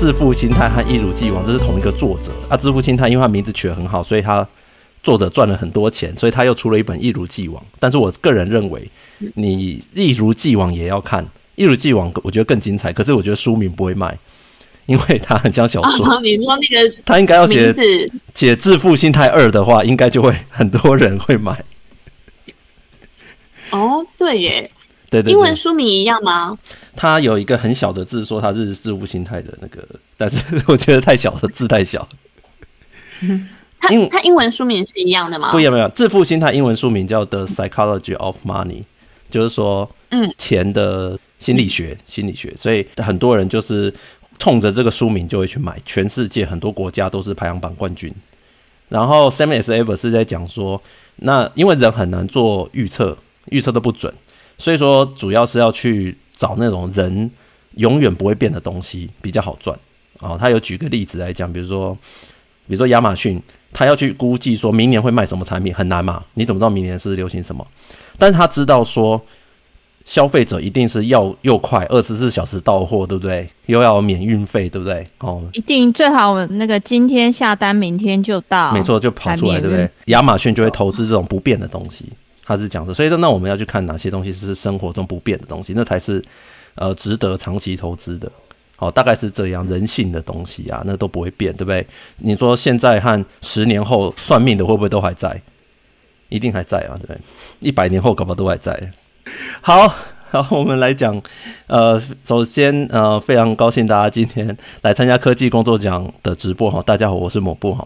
致富心态和一如既往，这是同一个作者啊。致富心态因为他名字取得很好，所以他作者赚了很多钱，所以他又出了一本一如既往。但是我个人认为，你一如既往也要看，一如既往我觉得更精彩。可是我觉得书名不会卖，因为它很像小说。哦、你说那个他应该要写写致富心态二的话，应该就会很多人会买。哦，对耶。对，对，对，英文书名一样吗？它有一个很小的字，说它是致富心态的那个，但是我觉得太小了，字太小。它英它英文书名是一样的吗？不一样，没有。致富心态英文书名叫《The Psychology of Money》，就是说，嗯，钱的心理学，嗯、心理学。所以很多人就是冲着这个书名就会去买。全世界很多国家都是排行榜冠军。然后 Sam S. Ever 是在讲说，那因为人很难做预测，预测都不准。所以说，主要是要去找那种人永远不会变的东西，比较好赚啊。他有举个例子来讲，比如说，比如说亚马逊，他要去估计说明年会卖什么产品，很难嘛？你怎么知道明年是流行什么？但是他知道说，消费者一定是要又快，二十四小时到货，对不对？又要免运费，对不对？哦，一定最好那个今天下单，明天就到，没错，就跑出来，对不对？亚马逊就会投资这种不变的东西。他是讲的，所以说那我们要去看哪些东西是生活中不变的东西，那才是呃值得长期投资的。好，大概是这样，人性的东西啊，那都不会变，对不对？你说现在和十年后算命的会不会都还在？一定还在啊，对不对？一百年后搞不好都还在。好。好，我们来讲，呃，首先，呃，非常高兴大家今天来参加科技工作奖的直播哈。大家好，我是某部哈。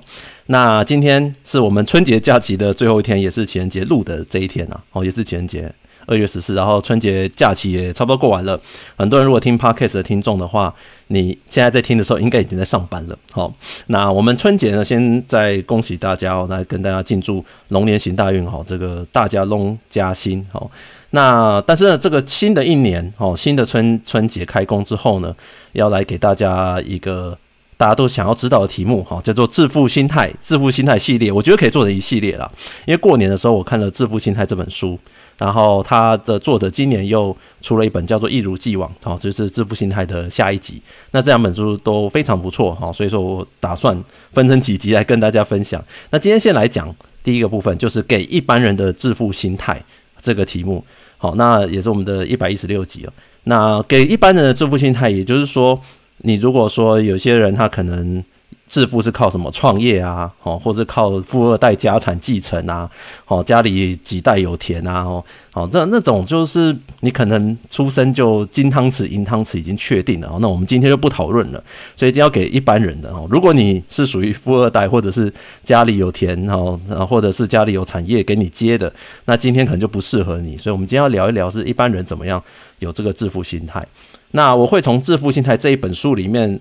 那今天是我们春节假期的最后一天，也是情人节录的这一天啊。哦，也是情人节，二月十四。然后春节假期也差不多过完了。很多人如果听 Podcast 的听众的话，你现在在听的时候，应该已经在上班了。好，那我们春节呢，先再恭喜大家哦，来跟大家庆祝龙年行大运哈，这个大家龙加薪好。那但是呢，这个新的一年哦，新的春春节开工之后呢，要来给大家一个大家都想要知道的题目哈，叫做致富心态，致富心态系列，我觉得可以做成一系列啦。因为过年的时候我看了《致富心态》这本书，然后它的作者今年又出了一本叫做《一如既往》，好，就是致富心态的下一集。那这两本书都非常不错哈，所以说我打算分成几集来跟大家分享。那今天先来讲第一个部分，就是给一般人的致富心态这个题目。好，那也是我们的一百一十六集了。那给一般人的致富心态，也就是说，你如果说有些人他可能。致富是靠什么？创业啊，哦，或者靠富二代家产继承啊，哦，家里几代有田啊，哦，哦，那那种就是你可能出生就金汤匙银汤匙已经确定了，哦，那我们今天就不讨论了。所以就要给一般人的哦，如果你是属于富二代，或者是家里有田哦，或者是家里有产业给你接的，那今天可能就不适合你。所以我们今天要聊一聊是一般人怎么样有这个致富心态。那我会从《致富心态》这一本书里面。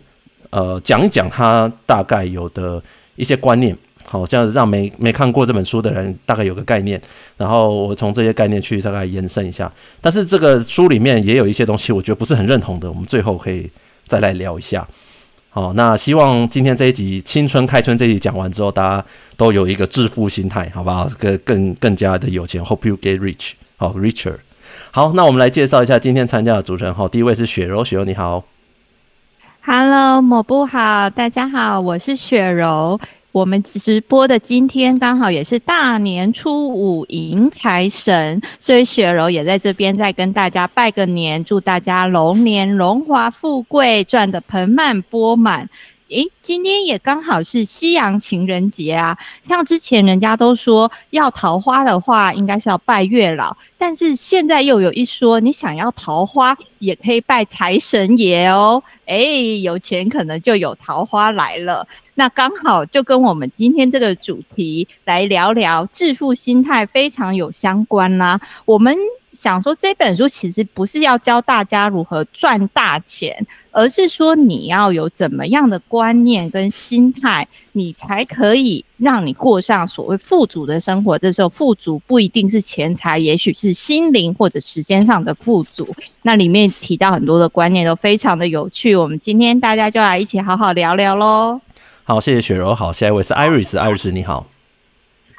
呃，讲一讲他大概有的一些观念，好，这样让没没看过这本书的人大概有个概念，然后我从这些概念去大概延伸一下。但是这个书里面也有一些东西，我觉得不是很认同的，我们最后可以再来聊一下。好，那希望今天这一集青春开春这一集讲完之后，大家都有一个致富心态，好不好？更更更加的有钱，Hope you get rich，好，richer。好，那我们来介绍一下今天参加的主持人，好，第一位是雪柔，雪柔你好。Hello，某部好，大家好，我是雪柔。我们直播的今天刚好也是大年初五迎财神，所以雪柔也在这边再跟大家拜个年，祝大家龙年荣华富贵，赚得盆满钵满。诶，今天也刚好是西洋情人节啊！像之前人家都说要桃花的话，应该是要拜月老，但是现在又有一说，你想要桃花也可以拜财神爷哦。诶，有钱可能就有桃花来了。那刚好就跟我们今天这个主题来聊聊致富心态非常有相关啦。我们想说这本书其实不是要教大家如何赚大钱。而是说，你要有怎么样的观念跟心态，你才可以让你过上所谓富足的生活。这时候，富足不一定是钱财，也许是心灵或者时间上的富足。那里面提到很多的观念都非常的有趣。我们今天大家就来一起好好聊聊喽。好，谢谢雪柔。好，下一位是 Iris，Iris 你好。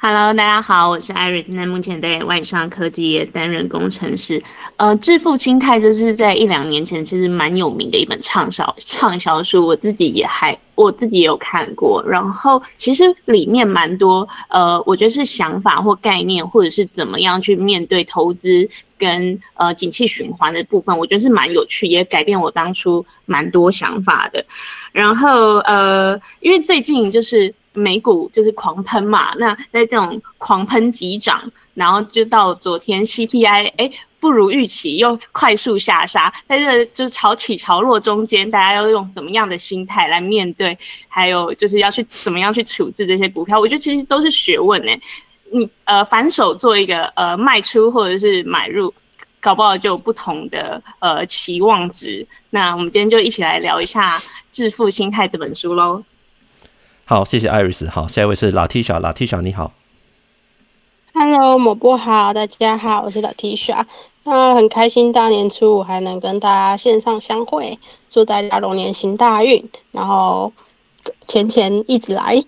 Hello，大家好，我是 Iris，那目前在外商科技业担任工程师。呃，致富心态这是在一两年前其实蛮有名的一本畅销畅销书，我自己也还我自己也有看过。然后其实里面蛮多呃，我觉得是想法或概念，或者是怎么样去面对投资跟呃景气循环的部分，我觉得是蛮有趣，也改变我当初蛮多想法的。然后呃，因为最近就是。美股就是狂喷嘛，那在这种狂喷急涨，然后就到昨天 CPI 哎不如预期，又快速下杀，在这就是潮起潮落中间，大家要用怎么样的心态来面对？还有就是要去怎么样去处置这些股票？我觉得其实都是学问呢。你呃反手做一个呃卖出或者是买入，搞不好就有不同的呃期望值。那我们今天就一起来聊一下《致富心态》这本书喽。好，谢谢 Iris。好，下一位是 Latisha，Latisha 你好。Hello，某部好，大家好，我是 Latisha。那很开心大年初五还能跟大家线上相会，祝大家龙年行大运，然后钱钱一直来。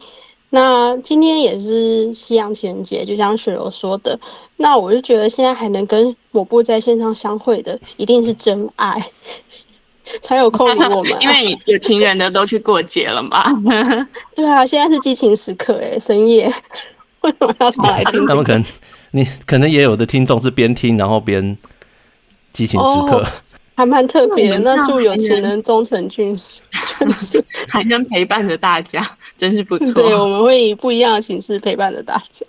那今天也是西洋情人节，就像雪柔说的，那我就觉得现在还能跟某部在线上相会的，一定是真爱。才有空理我们，因为有情人的都去过节了嘛。对啊，现在是激情时刻哎，深夜为什么要上来听？他们可能你可能也有的听众是边听然后边激情时刻，哦、还蛮特别。那祝有情人终成眷属，还能陪伴着大家，真是不错。对，我们会以不一样的形式陪伴着大家。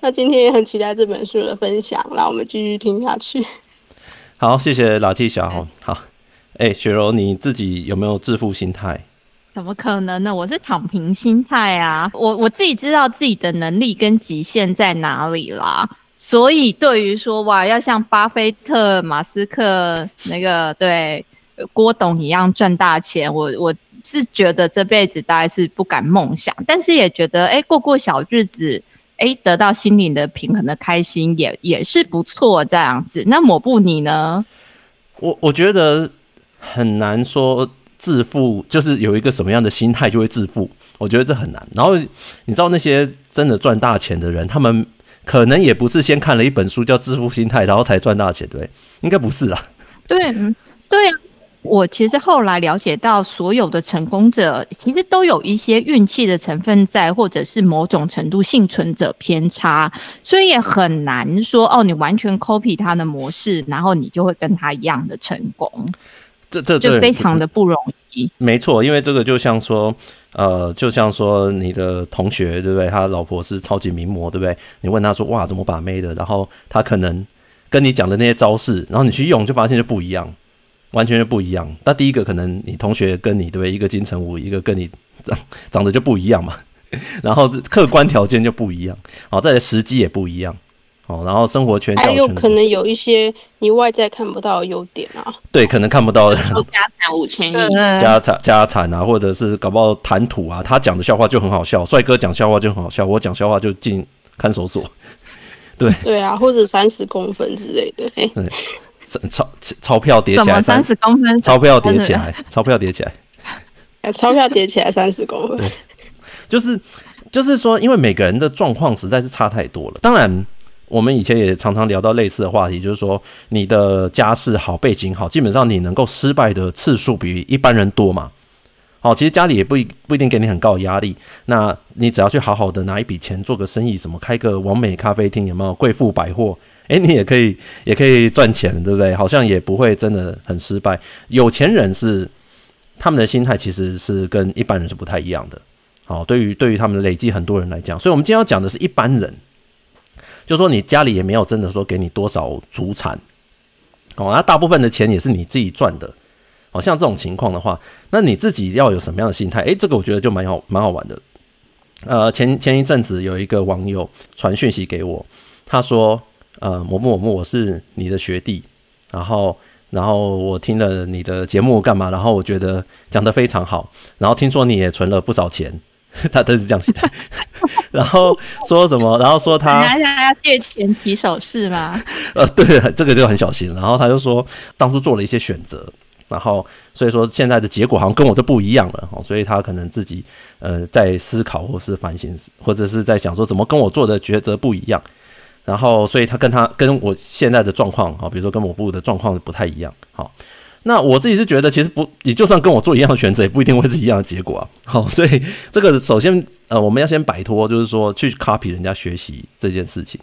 那今天也很期待这本书的分享，让我们继续听下去。好，谢谢老纪小红，好。哎、欸，雪柔，你自己有没有致富心态？怎么可能呢？我是躺平心态啊！我我自己知道自己的能力跟极限在哪里啦，所以对于说哇，要像巴菲特、马斯克那个对郭董一样赚大钱，我我是觉得这辈子大概是不敢梦想，但是也觉得哎、欸，过过小日子，哎、欸，得到心灵的平衡的开心也也是不错这样子。那抹布你呢？我我觉得。很难说致富就是有一个什么样的心态就会致富，我觉得这很难。然后你知道那些真的赚大钱的人，他们可能也不是先看了一本书叫《致富心态》，然后才赚大钱，对？应该不是啦。对，对啊。我其实后来了解到，所有的成功者其实都有一些运气的成分在，或者是某种程度幸存者偏差，所以也很难说哦，你完全 copy 他的模式，然后你就会跟他一样的成功。这这就非常的不容易。没错，因为这个就像说，呃，就像说你的同学对不对？他老婆是超级名模对不对？你问他说哇怎么把妹的？然后他可能跟你讲的那些招式，然后你去用就发现就不一样，完全就不一样。那第一个可能你同学跟你对不对？一个金城武，一个跟你长长得就不一样嘛。然后客观条件就不一样，好，再来时机也不一样。哦，然后生活圈还有可能有一些你外在看不到的优点啊，对，可能看不到的，家产五千亿，家产家产啊，或者是搞不好谈吐啊，他讲的笑话就很好笑，帅哥讲笑话就很好笑，我讲笑话就进看守所，对对啊，或者三十公分之类的，哎，对，钞钞票叠起来三十公分，钞票叠起来，钞票叠起来，哎，钞票叠起来三十公分，就是就是说，因为每个人的状况实在是差太多了，当然。我们以前也常常聊到类似的话题，就是说你的家世好，背景好，基本上你能够失败的次数比一般人多嘛。好，其实家里也不一不一定给你很高的压力，那你只要去好好的拿一笔钱做个生意，什么开个完美咖啡厅，有没有贵妇百货？诶，你也可以也可以赚钱，对不对？好像也不会真的很失败。有钱人是他们的心态其实是跟一般人是不太一样的。好，对于对于他们累积很多人来讲，所以我们今天要讲的是一般人。就说你家里也没有真的说给你多少祖产，哦，那大部分的钱也是你自己赚的，哦像这种情况的话，那你自己要有什么样的心态？诶，这个我觉得就蛮好蛮好玩的。呃，前前一阵子有一个网友传讯息给我，他说，呃，某某某，我是你的学弟，然后然后我听了你的节目干嘛？然后我觉得讲得非常好，然后听说你也存了不少钱。他都是这样写，然后说什么？然后说他人家要借钱提手势吗？呃，对，这个就很小心。然后他就说，当初做了一些选择，然后所以说现在的结果好像跟我就不一样了哦，所以他可能自己呃在思考或是反省，或者是在想说怎么跟我做的抉择不一样，然后所以他跟他跟我现在的状况啊，比如说跟我部的状况不太一样，好。那我自己是觉得，其实不，你就算跟我做一样的选择，也不一定会是一样的结果啊。好，所以这个首先，呃，我们要先摆脱，就是说去 copy 人家学习这件事情。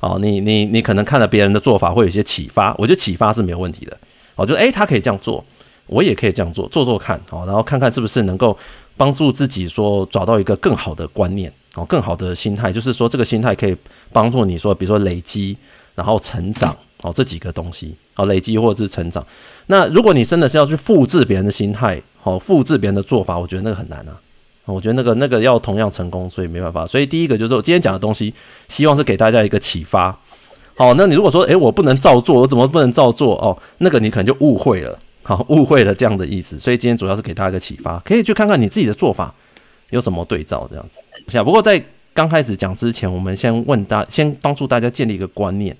好，你你你可能看了别人的做法，会有一些启发，我觉得启发是没有问题的。好，就诶，他可以这样做，我也可以这样做，做做看，好，然后看看是不是能够帮助自己说找到一个更好的观念，哦，更好的心态，就是说这个心态可以帮助你说，比如说累积，然后成长。哦，这几个东西，哦，累积或者是成长。那如果你真的是要去复制别人的心态，好，复制别人的做法，我觉得那个很难啊。我觉得那个那个要同样成功，所以没办法。所以第一个就是我今天讲的东西，希望是给大家一个启发。好，那你如果说，诶，我不能照做，我怎么不能照做？哦，那个你可能就误会了，好，误会了这样的意思。所以今天主要是给大家一个启发，可以去看看你自己的做法有什么对照这样子。不过在刚开始讲之前，我们先问大，先帮助大家建立一个观念。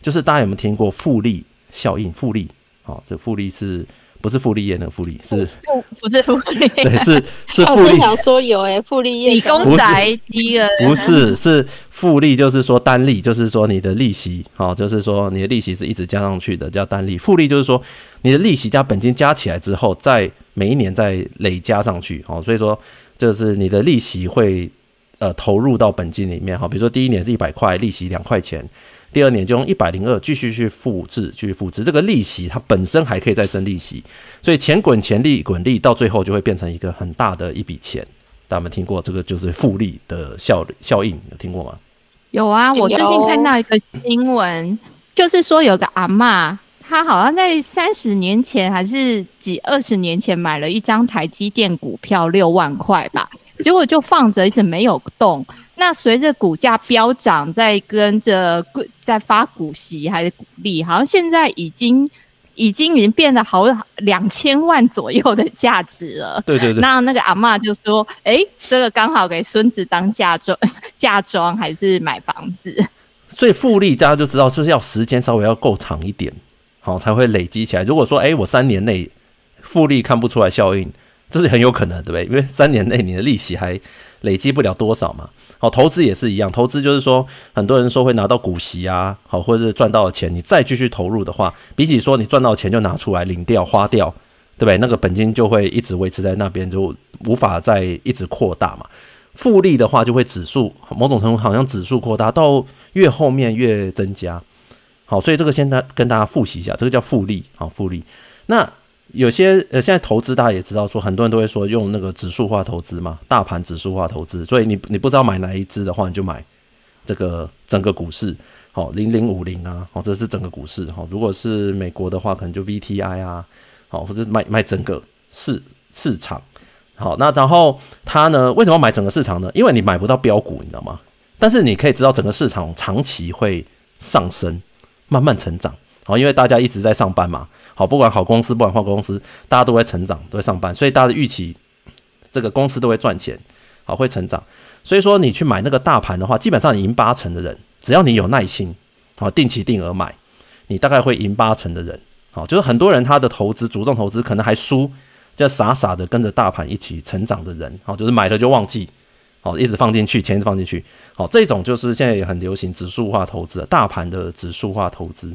就是大家有没有听过复利效应？复利，好，这复利是不是复利业那个复利？是不不是复利？对，是是复利。我想说有诶，复利业。理工宅第一个不是是复利，就是说单利，就是说你的利息，好，就是说你的利息是一直加上去的，叫单利。复利就是说你的利息加本金加起来之后，在每一年再累加上去，好，所以说就是你的利息会呃投入到本金里面，哈，比如说第一年是一百块，利息两块钱。第二年就用一百零二继续去复制，继续复制这个利息，它本身还可以再生利息，所以钱滚钱，利滚利，到最后就会变成一个很大的一笔钱。大家有没有听过这个就是复利的效效应？有听过吗？有啊，我最近看到一个新闻，就是说有个阿嬷，她好像在三十年前还是几二十年前买了一张台积电股票六万块吧，结果就放着一直没有动。那随着股价飙涨，在跟着在发股息还是股利，好像现在已经已经已经变得好两千万左右的价值了。对对对。那那个阿嬷就说：“哎、欸，这个刚好给孙子当嫁妆，嫁妆还是买房子。”所以复利大家就知道，就是要时间稍微要够长一点，好才会累积起来。如果说哎、欸，我三年内复利看不出来效应，这是很有可能，对不对？因为三年内你的利息还累积不了多少嘛。好，投资也是一样，投资就是说，很多人说会拿到股息啊，好，或者是赚到的钱，你再继续投入的话，比起说你赚到钱就拿出来领掉花掉，对不对？那个本金就会一直维持在那边，就无法再一直扩大嘛。复利的话就会指数，某种程度好像指数扩大到越后面越增加。好，所以这个先跟跟大家复习一下，这个叫复利，好，复利。那有些呃，现在投资大家也知道，说很多人都会说用那个指数化投资嘛，大盘指数化投资。所以你你不知道买哪一支的话，你就买这个整个股市，好，零零五零啊，好，这是整个股市，好，如果是美国的话，可能就 VTI 啊，好，或者买买整个市市场，好，那然后它呢，为什么买整个市场呢？因为你买不到标股，你知道吗？但是你可以知道整个市场长期会上升，慢慢成长，好，因为大家一直在上班嘛。好，不管好公司，不管坏公司，大家都会成长，都会上班，所以大家的预期，这个公司都会赚钱，好，会成长。所以说，你去买那个大盘的话，基本上你赢八成的人，只要你有耐心，好，定期定额买，你大概会赢八成的人。好，就是很多人他的投资，主动投资可能还输，就傻傻的跟着大盘一起成长的人，好，就是买了就忘记，好，一直放进去，钱一直放进去，好，这种就是现在也很流行指数化投资，大盘的指数化投资。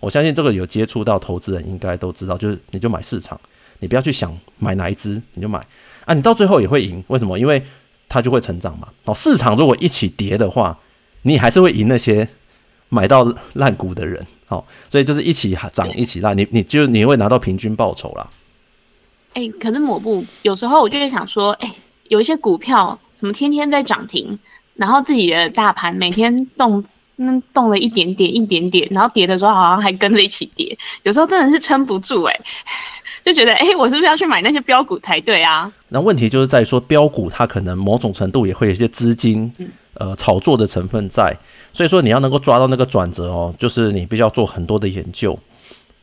我相信这个有接触到投资人应该都知道，就是你就买市场，你不要去想买哪一支，你就买啊，你到最后也会赢。为什么？因为它就会成长嘛。哦，市场如果一起跌的话，你还是会赢那些买到烂股的人。好，所以就是一起涨一起烂，你你就你会拿到平均报酬啦。哎、可是抹布有时候我就会想说，哎、有一些股票怎么天天在涨停，然后自己的大盘每天动。那动了一点点，一点点，然后跌的时候好像还跟着一起跌，有时候真的是撑不住哎、欸，就觉得哎、欸，我是不是要去买那些标股才对啊？那问题就是在说标股，它可能某种程度也会有一些资金呃炒作的成分在，所以说你要能够抓到那个转折哦，就是你必须要做很多的研究。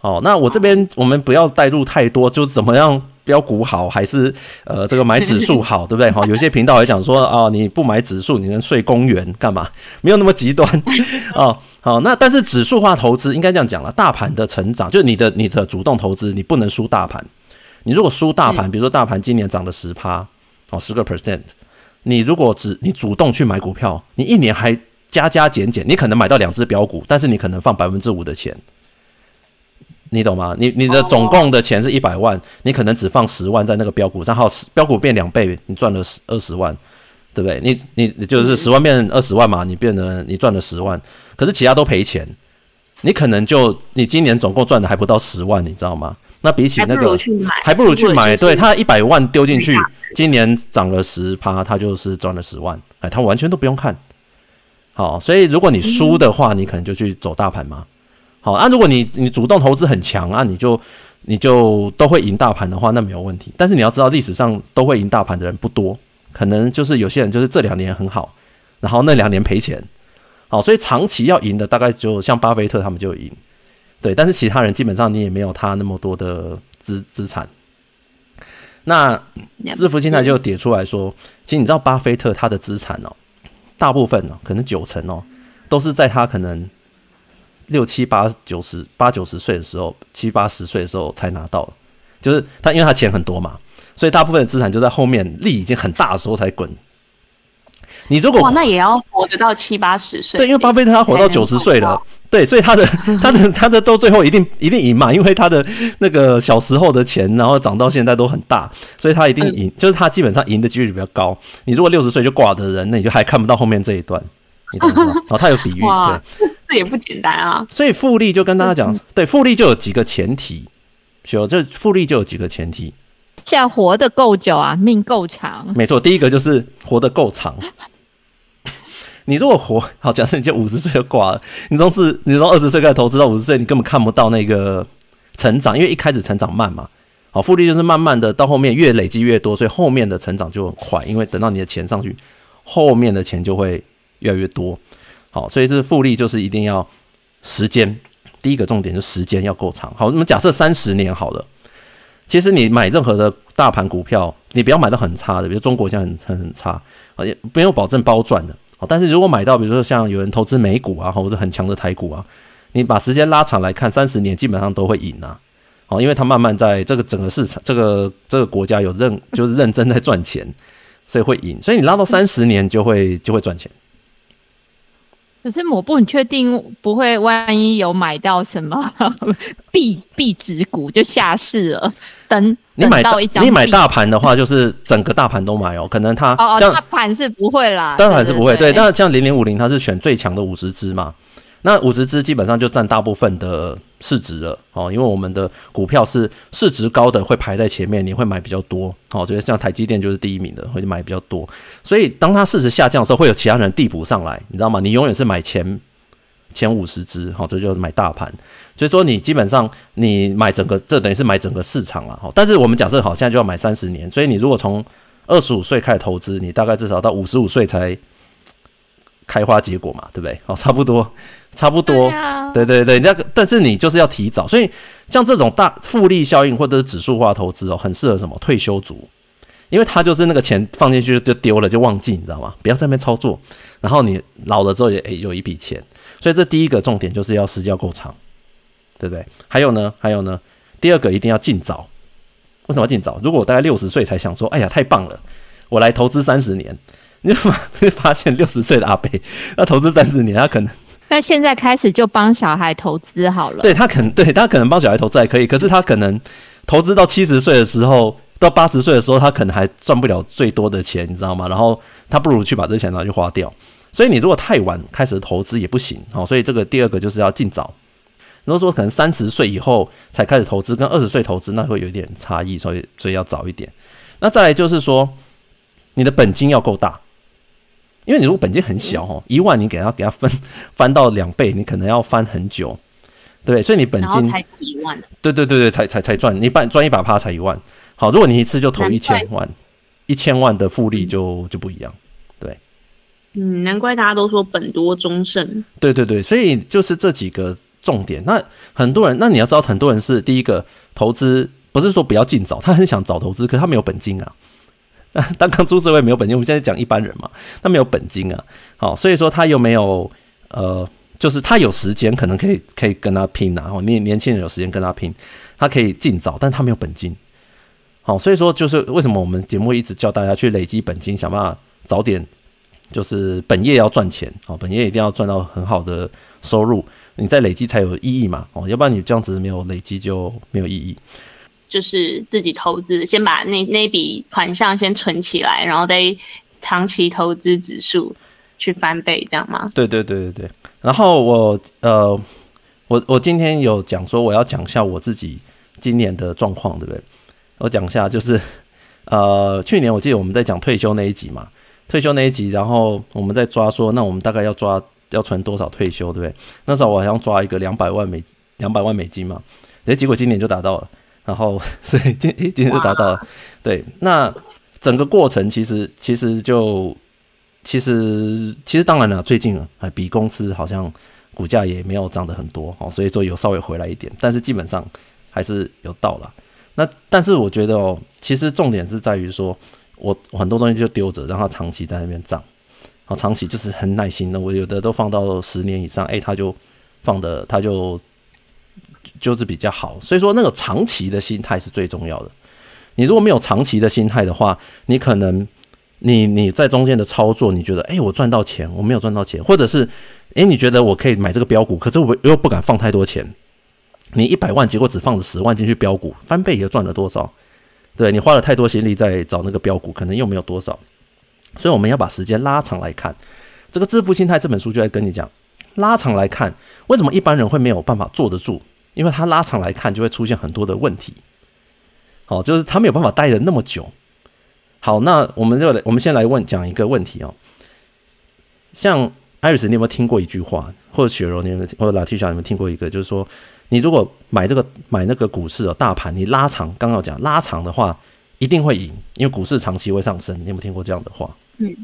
哦，那我这边我们不要带入太多，就怎么样标股好还是呃这个买指数好，对不对？哈，有些频道也讲说啊，你不买指数，你能睡公园干嘛？没有那么极端 哦。好，那但是指数化投资应该这样讲了，大盘的成长就是你的你的主动投资，你不能输大盘。你如果输大盘，比如说大盘今年涨了十趴哦，十个 percent，你如果只你主动去买股票，你一年还加加减减，你可能买到两只标股，但是你可能放百分之五的钱。你懂吗？你你的总共的钱是一百万，你可能只放十万在那个标股上，然后标股变两倍，你赚了十二十万，对不对？你你你就是十万变二十万嘛，你变得你赚了十万，可是其他都赔钱，你可能就你今年总共赚的还不到十万，你知道吗？那比起那个还不如去买，对，他一百万丢进去，今年涨了十趴，他就是赚了十万，哎，他完全都不用看，好，所以如果你输的话，你可能就去走大盘嘛。好，那、啊、如果你你主动投资很强啊，你就你就都会赢大盘的话，那没有问题。但是你要知道，历史上都会赢大盘的人不多，可能就是有些人就是这两年很好，然后那两年赔钱。好，所以长期要赢的大概就像巴菲特他们就赢，对。但是其他人基本上你也没有他那么多的资资产。那致富心态就点出来说，其实你知道巴菲特他的资产哦，大部分哦，可能九成哦，都是在他可能。六七八九十八九十岁的时候，七八十岁的时候才拿到，就是他，因为他钱很多嘛，所以大部分的资产就在后面利已经很大的时候才滚。你如果哇，那也要活得到七八十岁？对，因为巴菲特他活到九十岁了，对，所以他的 他的他的到最后一定一定赢嘛，因为他的那个小时候的钱，然后涨到现在都很大，所以他一定赢，就是他基本上赢的几率比较高。你如果六十岁就挂的人，那你就还看不到后面这一段。你懂吗？哦，他有比喻，对，这也不简单啊。所以复利就跟大家讲，对，复利就有几个前提，就这复利就有几个前提，像活得够久啊，命够长。没错，第一个就是活得够长。你如果活好，假设你就五十岁就挂了，你从是，你从二十岁开始投资到五十岁，你根本看不到那个成长，因为一开始成长慢嘛。好，复利就是慢慢的到后面越累积越多，所以后面的成长就很快，因为等到你的钱上去，后面的钱就会。越来越多，好，所以这复利就是一定要时间。第一个重点是时间要够长。好，我们假设三十年好了。其实你买任何的大盘股票，你不要买到很差的，比如中国现在很很很差，也没有保证包赚的。好，但是如果买到比如说像有人投资美股啊，或者很强的台股啊，你把时间拉长来看，三十年基本上都会赢啊。好，因为它慢慢在这个整个市场，这个这个国家有认就是认真在赚钱，所以会赢。所以你拉到三十年就会就会赚钱。可是抹布，你确定不会万一有买到什么 壁壁纸股就下市了？等你买到一张，你买大盘的话，就是整个大盘都买哦。可能它哦，大盘是不会啦，大盘是不会。对，那像零零五零，它是选最强的五十只嘛。那五十只基本上就占大部分的市值了哦，因为我们的股票是市值高的会排在前面，你会买比较多哦。所以像台积电就是第一名的，会买比较多。所以当它市值下降的时候，会有其他人递补上来，你知道吗？你永远是买前前五十只，好，这就是买大盘。所以说你基本上你买整个，这等于是买整个市场了。哈但是我们假设好，现在就要买三十年，所以你如果从二十五岁开始投资，你大概至少到五十五岁才。开花结果嘛，对不对？哦，差不多，差不多，对对对，那个，但是你就是要提早，所以像这种大复利效应或者是指数化投资哦，很适合什么退休族，因为他就是那个钱放进去就丢了就忘记，你知道吗？不要在那边操作，然后你老了之后也诶有一笔钱，所以这第一个重点就是要时间要够长，对不对？还有呢，还有呢，第二个一定要尽早。为什么要尽早？如果我大概六十岁才想说，哎呀，太棒了，我来投资三十年。你会发现六十岁的阿伯，要投资三十年，他可能那现在开始就帮小孩投资好了。对他可能对他可能帮小孩投资还可以，可是他可能投资到七十岁的时候，到八十岁的时候，他可能还赚不了最多的钱，你知道吗？然后他不如去把这钱拿去花掉。所以你如果太晚开始投资也不行哦。所以这个第二个就是要尽早。如果说可能三十岁以后才开始投资，跟二十岁投资那会有点差异，所以所以要早一点。那再来就是说，你的本金要够大。因为你如果本金很小哦，一万你给他给他分 翻到两倍，你可能要翻很久，对不对？所以你本金才一万，对对对对，才才才赚，你半赚一把趴才一万。好，如果你一次就投一千万，一千万的复利就就不一样，对。嗯，难怪大家都说本多终胜。对对对，所以就是这几个重点。那很多人，那你要知道，很多人是第一个投资。不是说不要尽早，他很想早投资，可是他没有本金啊。当刚出社会没有本金，我们现在讲一般人嘛，他没有本金啊。好，所以说他又没有呃，就是他有时间可能可以可以跟他拼啊。然后年年轻人有时间跟他拼，他可以尽早，但他没有本金。好，所以说就是为什么我们节目一直叫大家去累积本金，想办法早点，就是本业要赚钱，哦，本业一定要赚到很好的收入，你再累积才有意义嘛，哦，要不然你这样子没有累积就没有意义。就是自己投资，先把那那笔款项先存起来，然后再长期投资指数去翻倍，这样吗？对对对对对。然后我呃，我我今天有讲说我要讲一下我自己今年的状况，对不对？我讲一下，就是呃，去年我记得我们在讲退休那一集嘛，退休那一集，然后我们在抓说，那我们大概要抓要存多少退休，对不对？那时候我好像抓一个两百万美两百万美金嘛，结果今年就达到了，然后 所以今今天就达到了，对，那整个过程其实其实就其实其实当然了，最近啊比公司好像股价也没有涨得很多哦，所以说有稍微回来一点，但是基本上还是有到了。那但是我觉得哦，其实重点是在于说，我很多东西就丢着，让它长期在那边涨，好，长期就是很耐心的，我有的都放到十年以上，哎，它就放的，它就就是比较好。所以说那个长期的心态是最重要的。你如果没有长期的心态的话，你可能你你在中间的操作，你觉得哎，我赚到钱，我没有赚到钱，或者是哎，你觉得我可以买这个标股，可是我又不敢放太多钱。你一百万，结果只放了十万进去标股，翻倍也赚了多少？对，你花了太多心力在找那个标股，可能又没有多少。所以我们要把时间拉长来看。这个《致富心态》这本书就在跟你讲，拉长来看，为什么一般人会没有办法坐得住？因为他拉长来看，就会出现很多的问题。好，就是他没有办法待了那么久。好，那我们就来，我们先来问讲一个问题哦。像艾瑞斯，你有没有听过一句话？或者雪柔，你们或者拉提莎，你们听过一个，就是说。你如果买这个买那个股市哦，大盘你拉长，刚刚讲拉长的话，一定会赢，因为股市长期会上升。你有没有听过这样的话？嗯，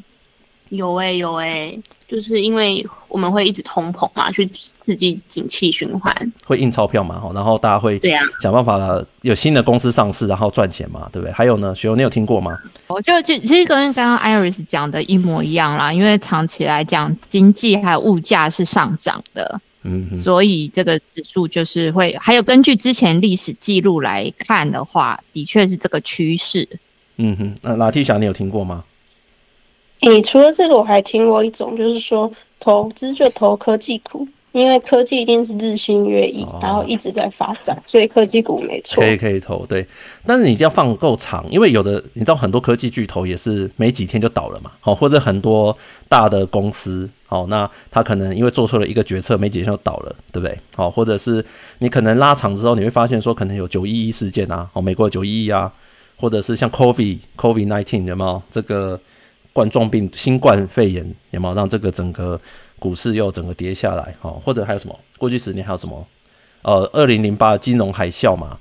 有哎、欸、有哎、欸，就是因为我们会一直通膨嘛，去刺激景气循环，会印钞票嘛，然后大家会对啊想办法有新的公司上市，然后赚钱嘛，对不对？还有呢，雪柔，你有听过吗？我就其其实跟刚刚 Iris 讲的一模一样啦，因为长期来讲，经济还有物价是上涨的。嗯，所以这个指数就是会，还有根据之前历史记录来看的话，的确是这个趋势。嗯哼，那拉提莎你有听过吗？你、欸、除了这个，我还听过一种，就是说投资就投科技股。因为科技一定是日新月异，然后一直在发展，所以科技股没错。可以可以投，对，但是你一定要放够长，因为有的你知道很多科技巨头也是没几天就倒了嘛，好，或者很多大的公司，好，那他可能因为做错了一个决策，没几天就倒了，对不对？好，或者是你可能拉长之后，你会发现说可能有九一一事件啊，哦，美国九一一啊，或者是像 COVID COVID nineteen 有没有这个冠状病新冠肺炎有没有？让这个整个股市又整个跌下来，好，或者还有什么？过去十年还有什么？呃，二零零八金融海啸嘛，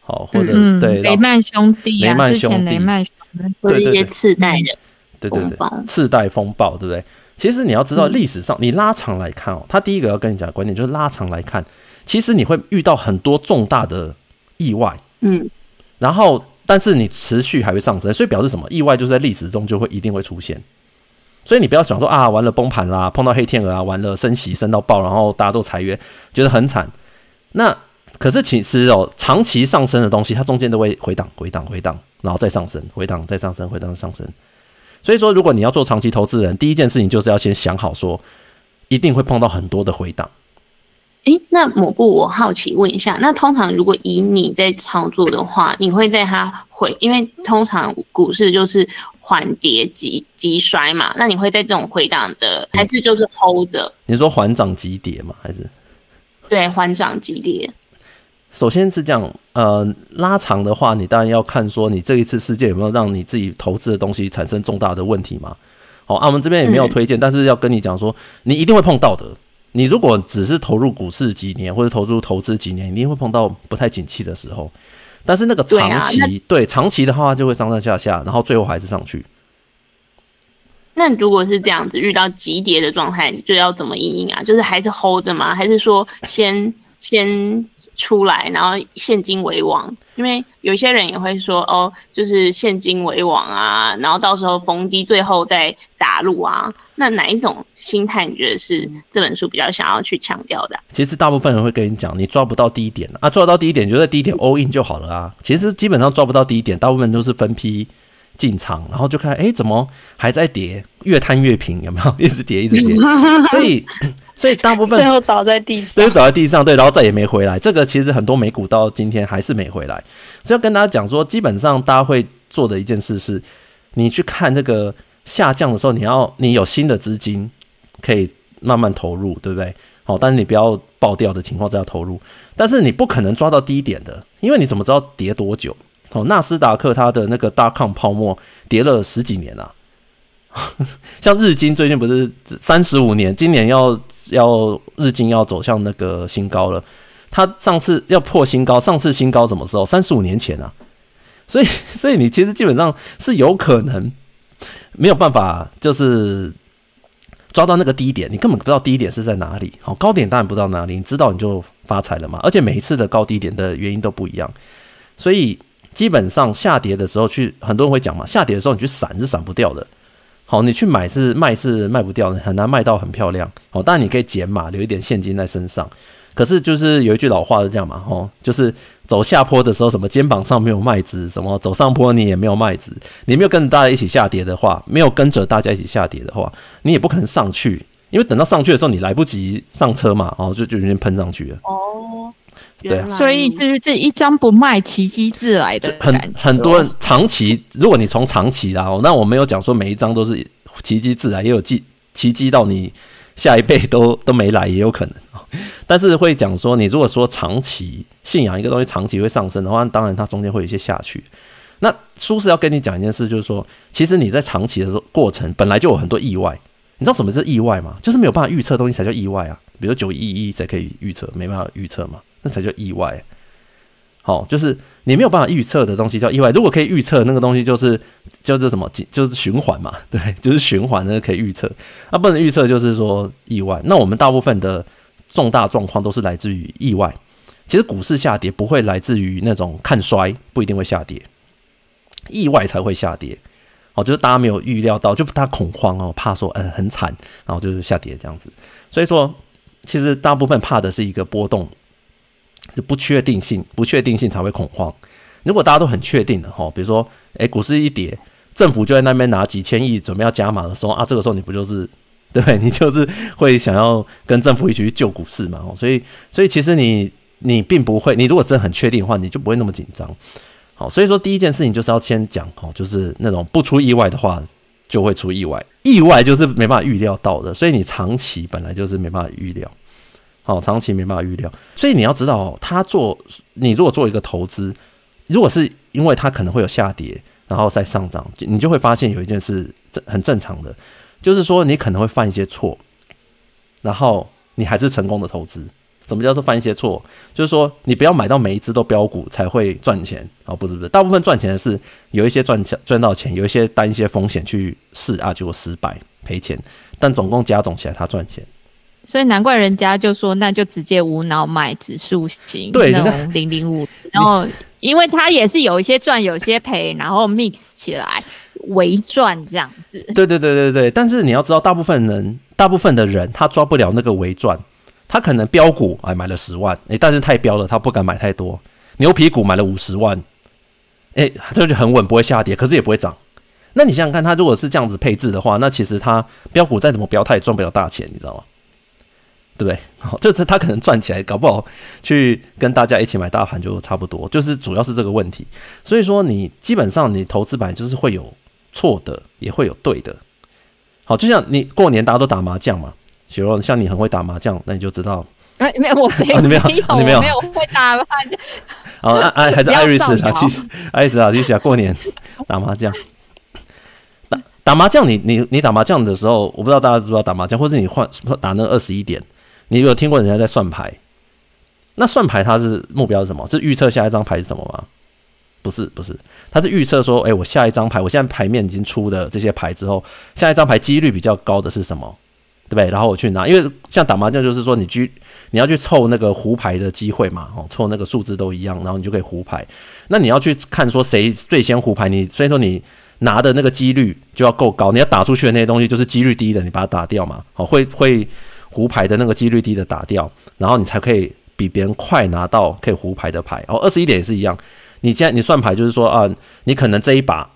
好，或者、嗯、对雷曼兄弟、啊，雷曼兄弟，雷曼兄弟，或者一些次贷的，对对对，次贷风暴，对不对？其实你要知道，历史上你拉长来看哦，他第一个要跟你讲的观点就是拉长来看，其实你会遇到很多重大的意外，嗯，然后但是你持续还会上升，所以表示什么？意外就是在历史中就会一定会出现。所以你不要想说啊，完了崩盘啦，碰到黑天鹅啊，完了升息升到爆，然后大家都裁员，觉得很惨。那可是其实哦，长期上升的东西，它中间都会回档、回档、回档，然后再上升、回档、再上升、回档、上升。所以说，如果你要做长期投资人，第一件事情就是要先想好说，一定会碰到很多的回档。诶，那某部我好奇问一下，那通常如果以你在操作的话，你会在它回，因为通常股市就是。缓跌急急衰嘛，那你会在这种回档的，还是就是 hold 着？你说缓涨急跌吗？还是？对，缓涨急跌。首先是这样，呃，拉长的话，你当然要看说你这一次事件有没有让你自己投资的东西产生重大的问题嘛。好，啊，我们这边也没有推荐，嗯，但是要跟你讲说，你一定会碰到的。你如果只是投入股市几年，或者投入投资几年，你一定会碰到不太景气的时候。但是那个长期，对，啊、对长期的话就会上上下下，然后最后还是上去。那如果是这样子，遇到急跌的状态，你就要怎么应应啊？就是还是 hold 着吗？还是说先先出来，然后现金为王，因为有些人也会说哦，就是现金为王啊，然后到时候逢低最后再打入啊。那哪一种心态你觉得是这本书比较想要去强调的？其实大部分人会跟你讲，你抓不到低点啊，抓到低点就在低点 all in 就好了啊。其实基本上抓不到低点，大部分都是分批进场，然后就看哎、欸、怎么还在跌，越摊越平，有没有？一直跌一直跌，所以所以大部分最后倒在地上，最后倒在地上，对，然后再也没回来。这个其实很多美股到今天还是没回来，所以要跟大家讲说，基本上大家会做的一件事是，你去看这个。下降的时候，你要你有新的资金可以慢慢投入，对不对？好，但是你不要爆掉的情况再要投入。但是你不可能抓到低点的，因为你怎么知道跌多久？哦，纳斯达克它的那个 dot-com 泡沫跌了十几年了，像日经最近不是三十五年，今年要要日经要走向那个新高了。它上次要破新高，上次新高什么时候？三十五年前啊。所以，所以你其实基本上是有可能。没有办法，就是抓到那个低点，你根本不知道低点是在哪里。好，高点当然不知道哪里，你知道你就发财了嘛。而且每一次的高低点的原因都不一样，所以基本上下跌的时候去，很多人会讲嘛，下跌的时候你去闪是闪不掉的。好，你去买是卖是卖不掉的，很难卖到很漂亮。好，当然你可以减码，留一点现金在身上。可是就是有一句老话是这样嘛，吼，就是走下坡的时候，什么肩膀上没有麦子，什么走上坡你也没有麦子，你没有跟着大家一起下跌的话，没有跟着大家一起下跌的话，你也不可能上去，因为等到上去的时候，你来不及上车嘛，哦，就就已经喷上去了。哦，所以是这一张不卖，奇迹自来的。很很多人长期，如果你从长期啦，那我没有讲说每一张都是奇迹自来，也有奇奇迹到你下一辈都都没来，也有可能。但是会讲说，你如果说长期信仰一个东西，长期会上升的话，当然它中间会有一些下去。那书是要跟你讲一件事，就是说，其实你在长期的时候过程本来就有很多意外。你知道什么是意外吗？就是没有办法预测东西才叫意外啊。比如九一一才可以预测，没办法预测嘛，那才叫意外。好，就是你没有办法预测的东西叫意外。如果可以预测那个东西，就是叫做什么？就是循环嘛，对，就是循环那个可以预测。那不能预测就是说意外。那我们大部分的。重大状况都是来自于意外。其实股市下跌不会来自于那种看衰，不一定会下跌，意外才会下跌。哦，就是大家没有预料到，就大家恐慌哦，怕说嗯很惨，然后就是下跌这样子。所以说，其实大部分怕的是一个波动，是不确定性，不确定性才会恐慌。如果大家都很确定的哈，比如说诶，股市一跌，政府就在那边拿几千亿准备要加码的时候啊，这个时候你不就是？对，你就是会想要跟政府一起去救股市嘛，所以所以其实你你并不会，你如果真的很确定的话，你就不会那么紧张。好，所以说第一件事情就是要先讲哦，就是那种不出意外的话就会出意外，意外就是没办法预料到的，所以你长期本来就是没办法预料，好，长期没办法预料，所以你要知道，他做你如果做一个投资，如果是因为它可能会有下跌，然后再上涨，你就会发现有一件事正很正常的。就是说，你可能会犯一些错，然后你还是成功的投资。什么叫做犯一些错？就是说，你不要买到每一只都飙股才会赚钱啊！不是不是，大部分赚钱的是有一些赚钱赚到钱，有一些担一些风险去试啊，结果失败赔钱，但总共加总起来他赚钱。所以难怪人家就说，那就直接无脑买指数型，对，那种零零五，然后因为它也是有一些赚，有些赔，然后 mix 起来。微赚这样子，对对对对对，但是你要知道，大部分人，大部分的人，他抓不了那个微赚，他可能标股哎买了十万，哎，但是太标了，他不敢买太多。牛皮股买了五十万，哎，这就很稳，不会下跌，可是也不会涨。那你想想看，他如果是这样子配置的话，那其实他标股再怎么标，他也赚不了大钱，你知道吗？对不对？好，这次他可能赚起来，搞不好去跟大家一起买大盘就差不多，就是主要是这个问题。所以说，你基本上你投资版就是会有。错的也会有对的，好，就像你过年大家都打麻将嘛，雪若，像你很会打麻将，那你就知道。哎，没有，我没有，你没有，你没有，没有会打麻将。好，哎，还是 艾瑞斯啊，继续，艾瑞斯啊，继续啊，过年打麻将。打打麻将，你你你打麻将的时候，我不知道大家知不知道打麻将，或者你换打那二十一点，你有听过人家在算牌？那算牌它是目标是什么？是预测下一张牌是什么吗？不是不是，他是预测说，哎、欸，我下一张牌，我现在牌面已经出的这些牌之后，下一张牌几率比较高的是什么？对不对？然后我去拿，因为像打麻将就是说你去你要去凑那个胡牌的机会嘛，哦，凑那个数字都一样，然后你就可以胡牌。那你要去看说谁最先胡牌，你所以说你拿的那个几率就要够高，你要打出去的那些东西就是几率低的，你把它打掉嘛，哦，会会胡牌的那个几率低的打掉，然后你才可以比别人快拿到可以胡牌的牌。哦，二十一点也是一样，你现在你算牌就是说啊，你可能这一把。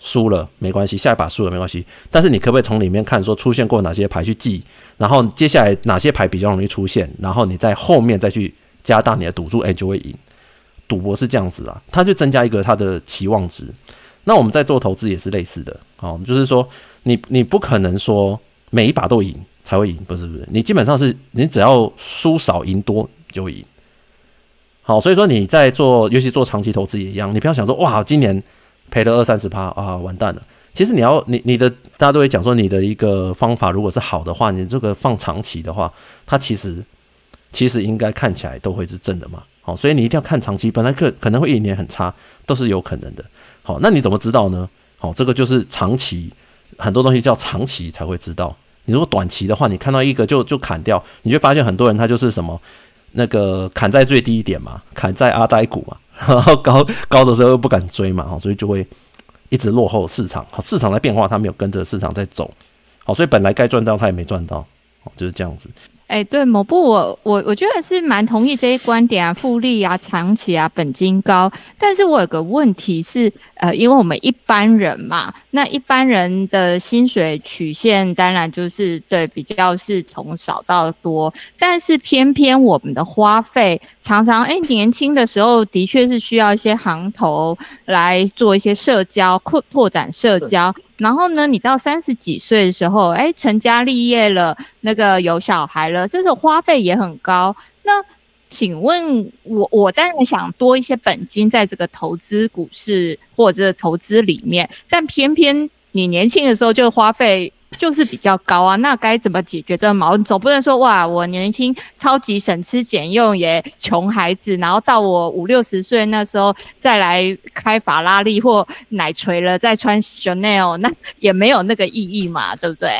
输了没关系，下一把输了没关系，但是你可不可以从里面看说出现过哪些牌去记，然后接下来哪些牌比较容易出现，然后你在后面再去加大你的赌注，哎，就会赢。赌博是这样子啊，它就增加一个它的期望值。那我们在做投资也是类似的，哦，就是说你你不可能说每一把都赢才会赢，不是不是，你基本上是你只要输少赢多就会赢。好，所以说你在做，尤其做长期投资也一样，你不要想说哇，今年。赔了二三十趴啊，完蛋了！其实你要你你的大家都会讲说，你的一个方法如果是好的话，你这个放长期的话，它其实其实应该看起来都会是正的嘛。好，所以你一定要看长期，本来可可能会一年很差，都是有可能的。好，那你怎么知道呢？好，这个就是长期，很多东西叫长期才会知道。你如果短期的话，你看到一个就就砍掉，你就发现很多人他就是什么那个砍在最低一点嘛，砍在阿呆股嘛。然后高高的时候又不敢追嘛，好，所以就会一直落后市场。好，市场在变化，他没有跟着市场在走。好，所以本来该赚到，他也没赚到。好，就是这样子。哎、对，某部我我我觉得是蛮同意这些观点啊，复利啊，长期啊，本金高。但是我有个问题是，呃，因为我们一般人嘛，那一般人的薪水曲线当然就是对比较是从少到多，但是偏偏我们的花费常常，哎、欸，年轻的时候的确是需要一些行头来做一些社交扩拓展社交。然后呢，你到三十几岁的时候，哎，成家立业了，那个有小孩了，这种花费也很高。那请问我，我当然想多一些本金在这个投资股市或者投资里面，但偏偏你年轻的时候就花费。就是比较高啊，那该怎么解决这矛盾？总不能说哇，我年轻超级省吃俭用也穷孩子，然后到我五六十岁那时候再来开法拉利或奶锤了再穿 Chanel，那也没有那个意义嘛，对不对？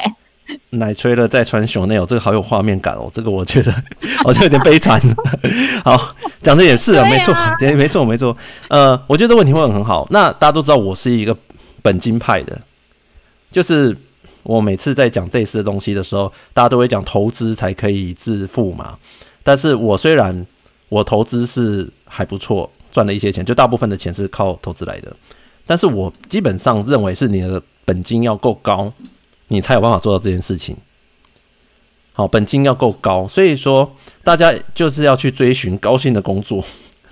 奶吹了再穿 Chanel，这个好有画面感哦，这个我觉得 好像有点悲惨。好，讲的也是啊，没错，没错，没错。呃，我觉得这问题问得很好。那大家都知道我是一个本金派的，就是。我每次在讲类似的东西的时候，大家都会讲投资才可以致富嘛。但是我虽然我投资是还不错，赚了一些钱，就大部分的钱是靠投资来的。但是我基本上认为是你的本金要够高，你才有办法做到这件事情。好，本金要够高，所以说大家就是要去追寻高薪的工作。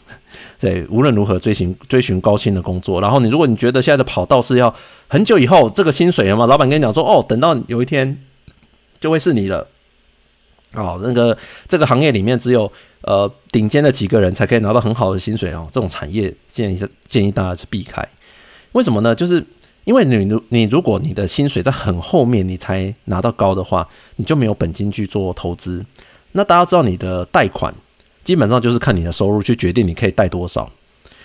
对，无论如何追寻追寻高薪的工作。然后你，如果你觉得现在的跑道是要很久以后这个薪水了嘛，老板跟你讲说，哦，等到有一天就会是你的。哦，那个这个行业里面只有呃顶尖的几个人才可以拿到很好的薪水哦。这种产业建议建议大家去避开。为什么呢？就是因为你如你如果你的薪水在很后面你才拿到高的话，你就没有本金去做投资。那大家知道你的贷款。基本上就是看你的收入去决定你可以贷多少，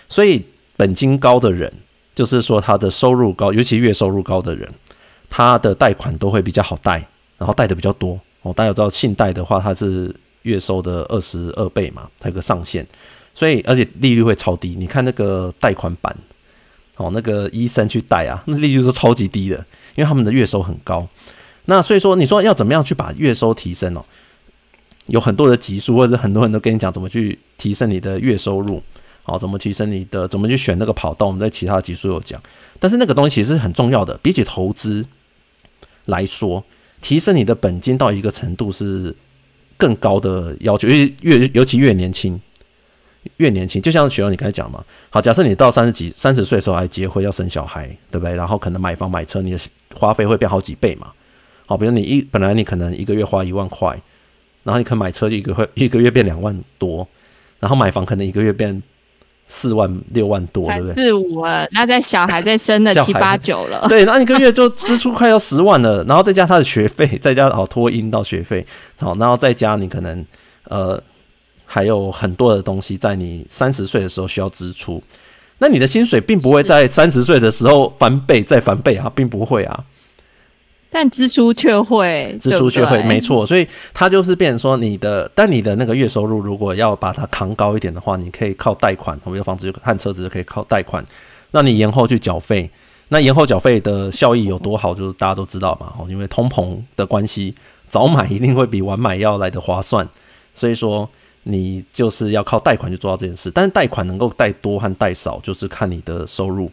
所以本金高的人，就是说他的收入高，尤其月收入高的人，他的贷款都会比较好贷，然后贷的比较多。哦，大家知道信贷的话，它是月收的二十二倍嘛，它有个上限，所以而且利率会超低。你看那个贷款版，哦，那个医生去贷啊，那利率都超级低的，因为他们的月收很高。那所以说，你说要怎么样去把月收提升哦？有很多的集数，或者很多人都跟你讲怎么去提升你的月收入，好，怎么提升你的，怎么去选那个跑道。我们在其他的集数有讲，但是那个东西其实是很重要的，比起投资来说，提升你的本金到一个程度是更高的要求，因为越尤其越年轻，越年轻，就像学友你刚才讲嘛，好，假设你到三十几、三十岁的时候还结婚要生小孩，对不对？然后可能买房买车，你的花费会变好几倍嘛，好，比如你一本来你可能一个月花一万块。然后你可能买车就一个会一个月变两万多，然后买房可能一个月变四万六万多，对不对？四五了，那在小孩再生了 七八九了，对，那一个月就支出快要十万了，然后再加他的学费，再加哦托婴到学费，好，然后再加你可能呃还有很多的东西在你三十岁的时候需要支出，那你的薪水并不会在三十岁的时候翻倍再翻倍啊，并不会啊。但支出却会，支出却会，没错。所以它就是变成说，你的但你的那个月收入如果要把它扛高一点的话，你可以靠贷款，我们的房子就和车子就可以靠贷款，那你延后去缴费，那延后缴费的效益有多好，就是大家都知道嘛。哦，因为通膨的关系，早买一定会比晚买要来的划算，所以说你就是要靠贷款去做到这件事。但是贷款能够贷多和贷少，就是看你的收入。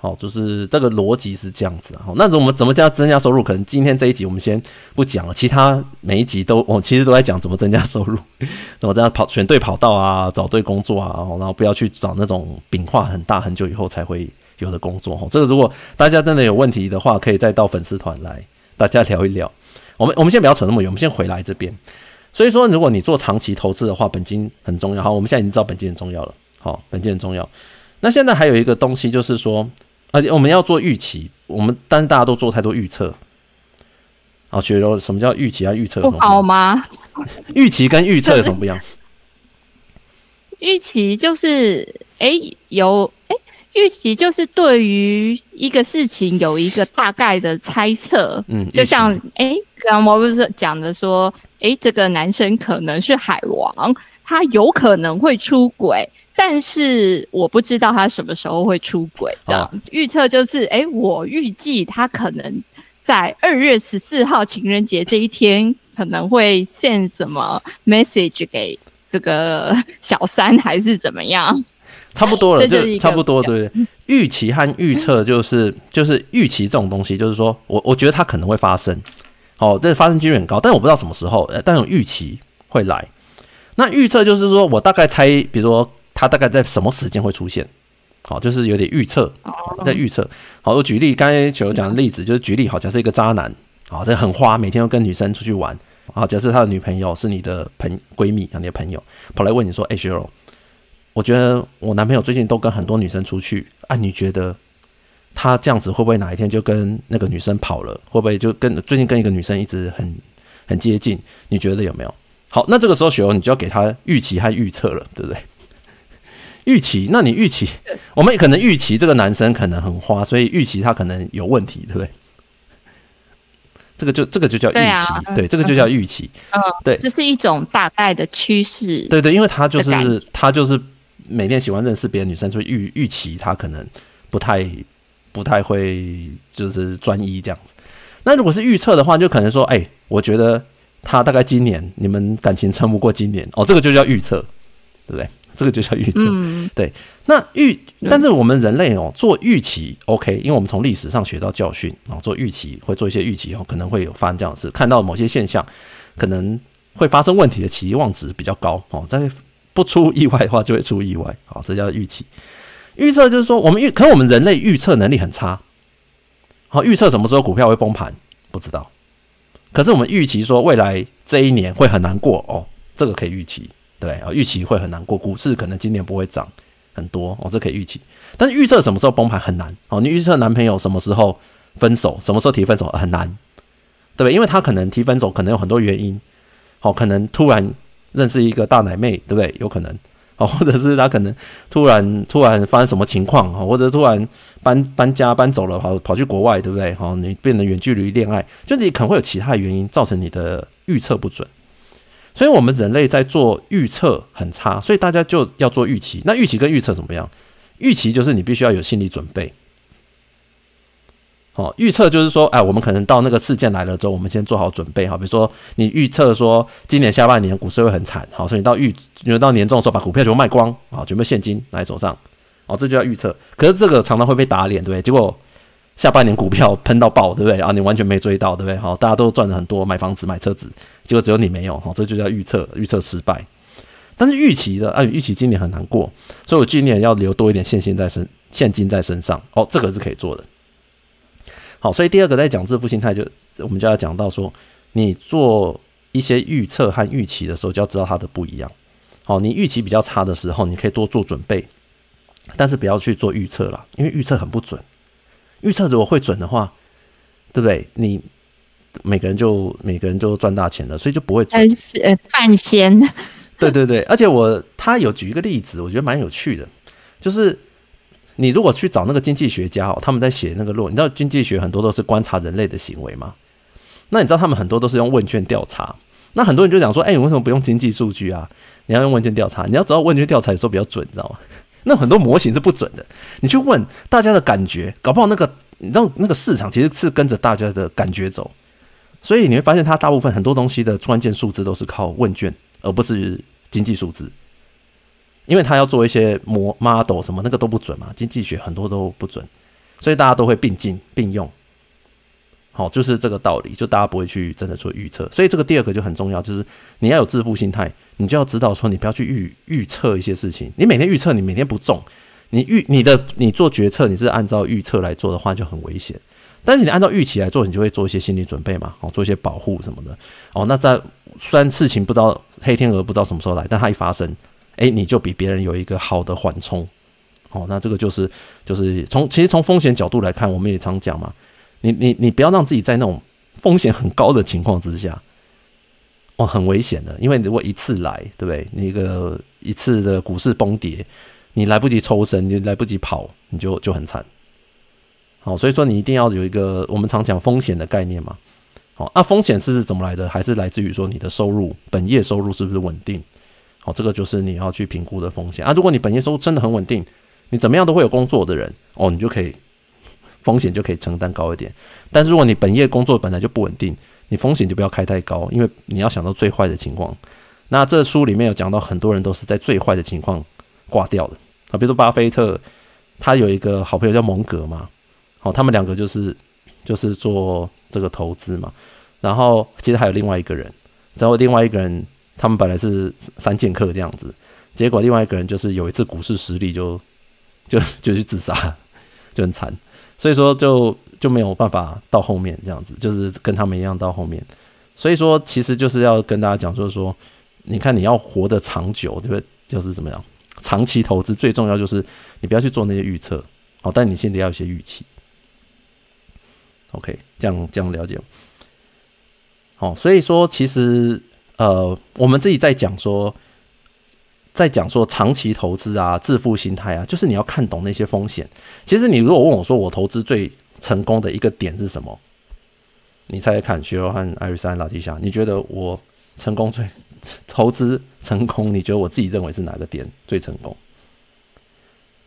哦，就是这个逻辑是这样子啊。那我们怎么加增加收入？可能今天这一集我们先不讲了，其他每一集都我其实都在讲怎么增加收入，怎么这样跑选对跑道啊，找对工作啊，然后不要去找那种饼画很大很久以后才会有的工作。哦，这个如果大家真的有问题的话，可以再到粉丝团来大家聊一聊。我们我们先不要扯那么远，我们先回来这边。所以说，如果你做长期投资的话，本金很重要。好，我们现在已经知道本金很重要了。好，本金很重要。那现在还有一个东西就是说。而且我们要做预期，我们但是大家都做太多预测。啊，雪柔，什么叫预期啊？预测不好吗？预期跟预测有什么不一样？预期就是，哎、欸，有，预期就是对于一个事情有一个大概的猜测。嗯，就像，哎、欸，刚刚我不是讲的说，哎、欸，这个男生可能是海王，他有可能会出轨。但是我不知道他什么时候会出轨的预测就是，哎、欸，我预计他可能在二月十四号情人节这一天可能会 send 什么 message 给这个小三，还是怎么样？差不多了，就差不多，对对。预期和预测就是就是预期这种东西，就是说我我觉得它可能会发生，哦，这发生几率很高，但我不知道什么时候，呃但有预期会来。那预测就是说我大概猜，比如说。他大概在什么时间会出现？好，就是有点预测，在预测。好，我举例，刚才九讲的例子就是举例，好，假设一个渣男，好，这很花，每天都跟女生出去玩，好，假设他的女朋友是你的朋闺蜜啊，你的朋友跑来问你说：“哎、欸，雪柔，我觉得我男朋友最近都跟很多女生出去，啊，你觉得他这样子会不会哪一天就跟那个女生跑了？会不会就跟最近跟一个女生一直很很接近？你觉得有没有？好，那这个时候雪柔你就要给他预期和预测了，对不对？预期，那你预期，我们可能预期这个男生可能很花，所以预期他可能有问题，对不对？这个就这个就叫预期，对，啊、对，这个就叫预期。嗯，对，这是一种大概的趋势。对对，因为他就是他就是每天喜欢认识别的女生，所以预预期他可能不太不太会就是专一这样子。那如果是预测的话，就可能说，哎、欸，我觉得他大概今年你们感情撑不过今年哦，这个就叫预测，对不对？这个就叫预测，嗯、对。那预，但是我们人类哦，做预期，OK，因为我们从历史上学到教训，然后做预期会做一些预期哦，可能会有发生这样的事，看到某些现象可能会发生问题的期望值比较高哦，在不出意外的话就会出意外，好，这叫预期。预测就是说我们预，可我们人类预测能力很差，好，预测什么时候股票会崩盘不知道，可是我们预期说未来这一年会很难过哦，这个可以预期。对啊，预期会很难过，股市可能今年不会涨很多哦，这可以预期。但是预测什么时候崩盘很难哦，你预测男朋友什么时候分手，什么时候提分手很难，对不对？因为他可能提分手可能有很多原因，哦，可能突然认识一个大奶妹，对不对？有可能哦，或者是他可能突然突然发生什么情况哦，或者突然搬搬家搬走了，跑跑去国外，对不对？哦，你变得远距离恋爱，就你可能会有其他的原因造成你的预测不准。所以，我们人类在做预测很差，所以大家就要做预期。那预期跟预测怎么样？预期就是你必须要有心理准备。好，预测就是说，哎，我们可能到那个事件来了之后，我们先做好准备。好，比如说你预测说今年下半年股市会很惨，好，所以你到预，你到年终的时候把股票全部卖光，啊，准备现金拿在手上，哦，这就叫预测。可是这个常常会被打脸，对不对？结果。下半年股票喷到爆，对不对啊？你完全没追到，对不对？好，大家都赚了很多，买房子、买车子，结果只有你没有，好，这就叫预测，预测失败。但是预期的，啊，预期今年很难过，所以我今年要留多一点现金在身，现金在身上，哦，这个是可以做的。好，所以第二个在讲致富心态，就我们就要讲到说，你做一些预测和预期的时候，就要知道它的不一样。好，你预期比较差的时候，你可以多做准备，但是不要去做预测了，因为预测很不准。预测如果会准的话，对不对？你每个人就每个人就赚大钱了，所以就不会准。是呃，半仙。对对对，而且我他有举一个例子，我觉得蛮有趣的，就是你如果去找那个经济学家哦，他们在写那个论，你知道经济学很多都是观察人类的行为吗？那你知道他们很多都是用问卷调查。那很多人就讲说，哎，你为什么不用经济数据啊？你要用问卷调查，你要知道问卷调查有时候比较准，你知道吗？那很多模型是不准的。你去问大家的感觉，搞不好那个你知道那个市场其实是跟着大家的感觉走。所以你会发现，它大部分很多东西的关键数字都是靠问卷，而不是经济数字。因为他要做一些模 model 什么，那个都不准嘛，经济学很多都不准，所以大家都会并进并用。好，就是这个道理，就大家不会去真的做预测。所以这个第二个就很重要，就是你要有致富心态，你就要知道说，你不要去预预测一些事情。你每天预测，你每天不中，你预你的你做决策，你是按照预测来做的话，就很危险。但是你按照预期来做，你就会做一些心理准备嘛，哦，做一些保护什么的。哦，那在虽然事情不知道黑天鹅不知道什么时候来，但它一发生。哎，你就比别人有一个好的缓冲，哦，那这个就是就是从其实从风险角度来看，我们也常讲嘛，你你你不要让自己在那种风险很高的情况之下，哦，很危险的，因为如果一次来，对不对？那个一次的股市崩跌，你来不及抽身，你来不及跑，你就就很惨。好，所以说你一定要有一个我们常讲风险的概念嘛。好，那风险是怎么来的？还是来自于说你的收入，本业收入是不是稳定？好，这个就是你要去评估的风险啊。如果你本业收入真的很稳定，你怎么样都会有工作的人哦，你就可以风险就可以承担高一点。但是如果你本业工作本来就不稳定，你风险就不要开太高，因为你要想到最坏的情况。那这书里面有讲到，很多人都是在最坏的情况挂掉的啊。比如说巴菲特，他有一个好朋友叫蒙格嘛，好，他们两个就是就是做这个投资嘛。然后其实还有另外一个人，然后另外一个人。他们本来是三剑客这样子，结果另外一个人就是有一次股市失利就 就就去自杀，就很惨，所以说就就没有办法到后面这样子，就是跟他们一样到后面。所以说其实就是要跟大家讲，就是说，你看你要活得长久，对不对？就是怎么样，长期投资最重要就是你不要去做那些预测，好，但你心里要有些预期。OK，这样这样了解。好，所以说其实。呃，我们自己在讲说，在讲说长期投资啊，致富心态啊，就是你要看懂那些风险。其实你如果问我说，我投资最成功的一个点是什么？你猜猜看，徐若和艾瑞莎、老提夏，你觉得我成功最投资成功？你觉得我自己认为是哪个点最成功？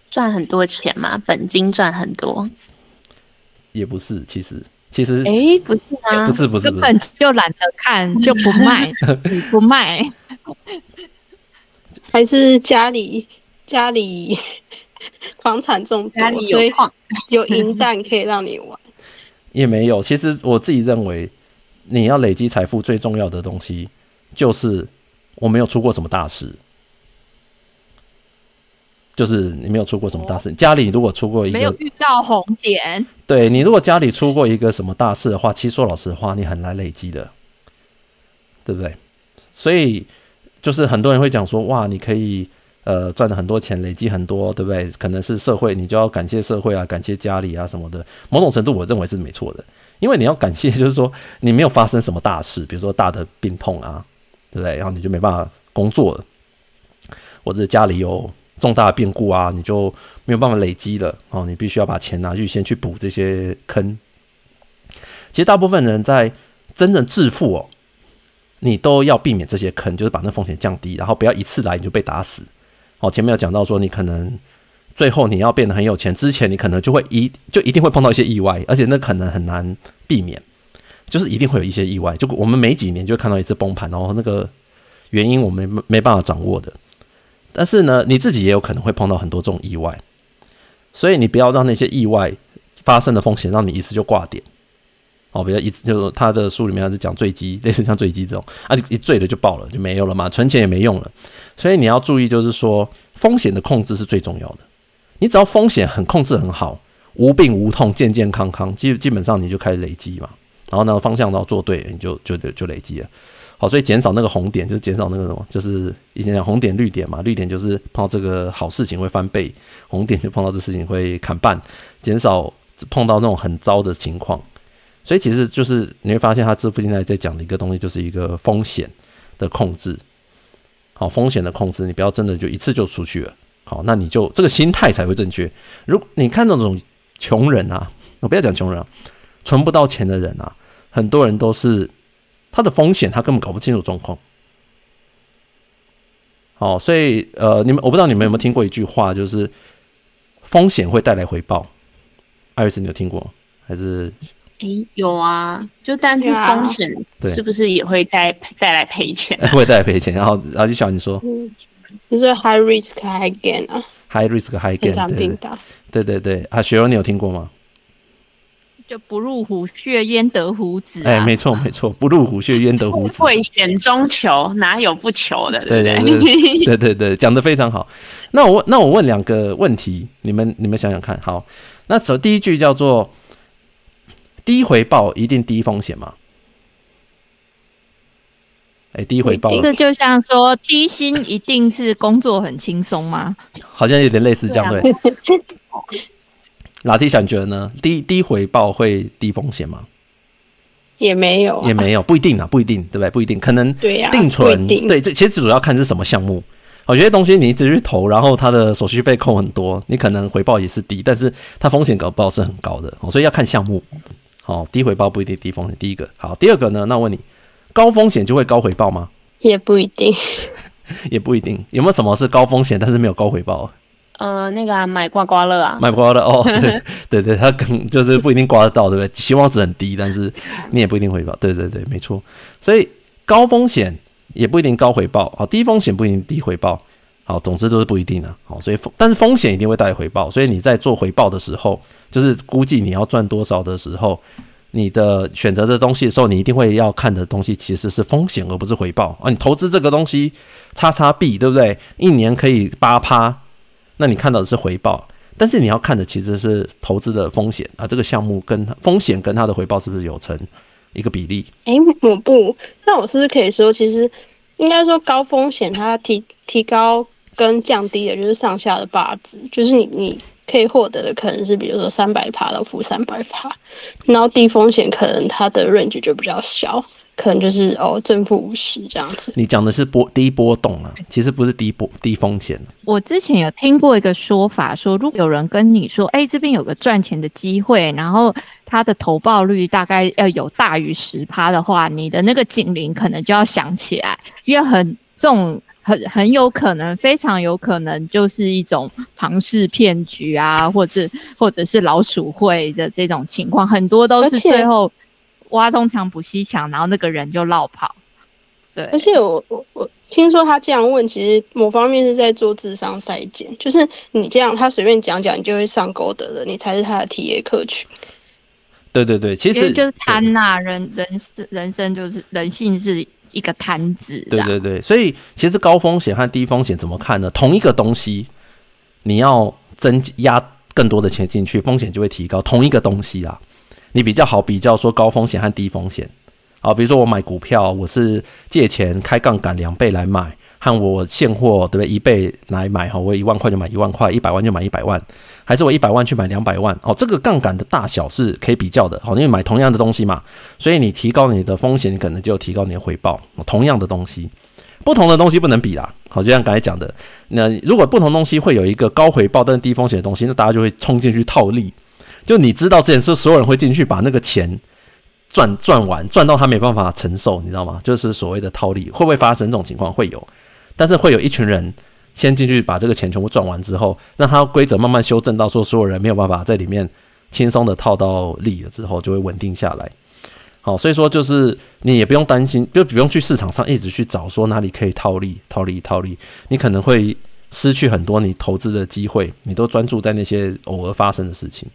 赚很多钱嘛，本金赚很多？也不是，其实。其实，哎、欸，不是啊，不是，不是，根本就懒得看，就不卖，不卖，还是家里家里 房产重，家里有矿，有银弹可以让你玩。也没有，其实我自己认为，你要累积财富最重要的东西，就是我没有出过什么大事。就是你没有出过什么大事，家里如果出过一个，没有遇到红点，对，你如果家里出过一个什么大事的话，其实说老实话，你很难累积的，对不对？所以就是很多人会讲说，哇，你可以呃赚了很多钱，累积很多，对不对？可能是社会，你就要感谢社会啊，感谢家里啊什么的。某种程度，我认为是没错的，因为你要感谢，就是说你没有发生什么大事，比如说大的病痛啊，对不对？然后你就没办法工作了，或者家里有。重大变故啊，你就没有办法累积了哦。你必须要把钱拿去先去补这些坑。其实大部分人在真正致富哦，你都要避免这些坑，就是把那风险降低，然后不要一次来你就被打死。哦，前面有讲到说，你可能最后你要变得很有钱之前，你可能就会一就一定会碰到一些意外，而且那可能很难避免，就是一定会有一些意外。就我们每几年就会看到一次崩盘，然后那个原因我们没办法掌握的。但是呢，你自己也有可能会碰到很多这种意外，所以你不要让那些意外发生的风险让你一次就挂点。哦，比如一次就是他的书里面是讲坠机，类似像坠机这种啊，你一坠了就爆了，就没有了嘛，存钱也没用了。所以你要注意，就是说风险的控制是最重要的。你只要风险很控制很好，无病无痛，健健康康，基基本上你就开始累积嘛。然后呢，方向都要做对，你就就就累积了。好，所以减少那个红点，就是减少那个什么，就是以前讲红点绿点嘛。绿点就是碰到这个好事情会翻倍，红点就碰到这事情会砍半，减少碰到那种很糟的情况。所以其实就是你会发现，他致富心态在讲的一个东西，就是一个风险的控制。好，风险的控制，你不要真的就一次就出去了。好，那你就这个心态才会正确。如果你看那种穷人啊，我不要讲穷人啊，存不到钱的人啊，很多人都是他的风险，他根本搞不清楚状况。哦，所以呃，你们我不知道你们有没有听过一句话，就是风险会带来回报。艾瑞斯，你有听过还是？哎，有啊，就但是风险是不是也会带带来赔钱？会带来赔钱。然后，然后就想你说。嗯就是 high risk high gain 啊，high risk high gain，常听到。对对对，啊，雪柔你有听过吗？就不入虎穴焉得虎子，啊。哎，没错没错，不入虎穴焉得虎子。会险中求，哪有不求的？对对对对对对，讲的非常好。那我问，那我问两个问题，你们你们想想看。好，那首第一句叫做低回报一定低风险吗？哎，低回报，这就像说低薪一定是工作很轻松吗？好像有点类似这样，对。拉蒂想觉得呢？低低回报会低风险吗？也没有，也没有，不一定啊，不一定，对不对？不一定，可能对呀，定存对，这其实主要看是什么项目。有些东西你一直去投，然后它的手续费扣很多，你可能回报也是低，但是它风险搞不好是很高的，所以要看项目。好，低回报不一定低风险。第一个，好，第二个呢？那我问你。高风险就会高回报吗？也不一定，也不一定。有没有什么是高风险但是没有高回报？呃，那个、啊、买刮刮乐啊，买刮刮乐哦，对 对对，他可能就是不一定刮得到，对不对？期望值很低，但是你也不一定回报。对对对，没错。所以高风险也不一定高回报，好，低风险不一定低回报，好，总之都是不一定的。好，所以风但是风险一定会带来回报，所以你在做回报的时候，就是估计你要赚多少的时候。你的选择的东西的时候，你一定会要看的东西其实是风险，而不是回报啊。你投资这个东西，叉叉币，对不对？一年可以八趴，那你看到的是回报，但是你要看的其实是投资的风险啊。这个项目跟风险跟它的回报是不是有成一个比例？哎，我不，那我是不是可以说，其实应该说高风险它提提高跟降低的就是上下的八字，就是你你。可以获得的可能是，比如说三百趴到负三百趴，然后低风险可能它的 range 就比较小，可能就是哦正负五十这样子。你讲的是波低波动啊，其实不是低波低风险。我之前有听过一个说法，说如果有人跟你说，哎、欸，这边有个赚钱的机会，然后它的投报率大概要有大于十趴的话，你的那个警铃可能就要响起来，因为很这种。很 很有可能，非常有可能就是一种庞氏骗局啊，或者或者是老鼠会的这种情况，很多都是最后挖东墙补西墙，然后那个人就落跑。对，而且我我我听说他这样问，其实某方面是在做智商筛检，就是你这样他随便讲讲，你就会上钩的了，你才是他的 TA 客群。对对对，其实就是贪呐、啊，人人人生就是人性是。一个摊子，对对对，所以其实高风险和低风险怎么看呢？同一个东西，你要增压更多的钱进去，风险就会提高。同一个东西啊，你比较好比较说高风险和低风险。好，比如说我买股票，我是借钱开杠杆两倍来买。和我现货对不对？一倍来买哈，我一万块就买一万块，一百万就买一百万，还是我一百万去买两百万？哦，这个杠杆的大小是可以比较的，好，因为买同样的东西嘛，所以你提高你的风险，你可能就提高你的回报。同样的东西，不同的东西不能比啦。好，就像刚才讲的，那如果不同东西会有一个高回报但是低风险的东西，那大家就会冲进去套利。就你知道这件事，所有人会进去把那个钱赚赚完，赚到他没办法承受，你知道吗？就是所谓的套利，会不会发生这种情况？会有。但是会有一群人先进去把这个钱全部赚完之后，让他规则慢慢修正到说所有人没有办法在里面轻松的套到利了之后，就会稳定下来。好，所以说就是你也不用担心，就不用去市场上一直去找说哪里可以套利、套利、套利，你可能会失去很多你投资的机会，你都专注在那些偶尔发生的事情。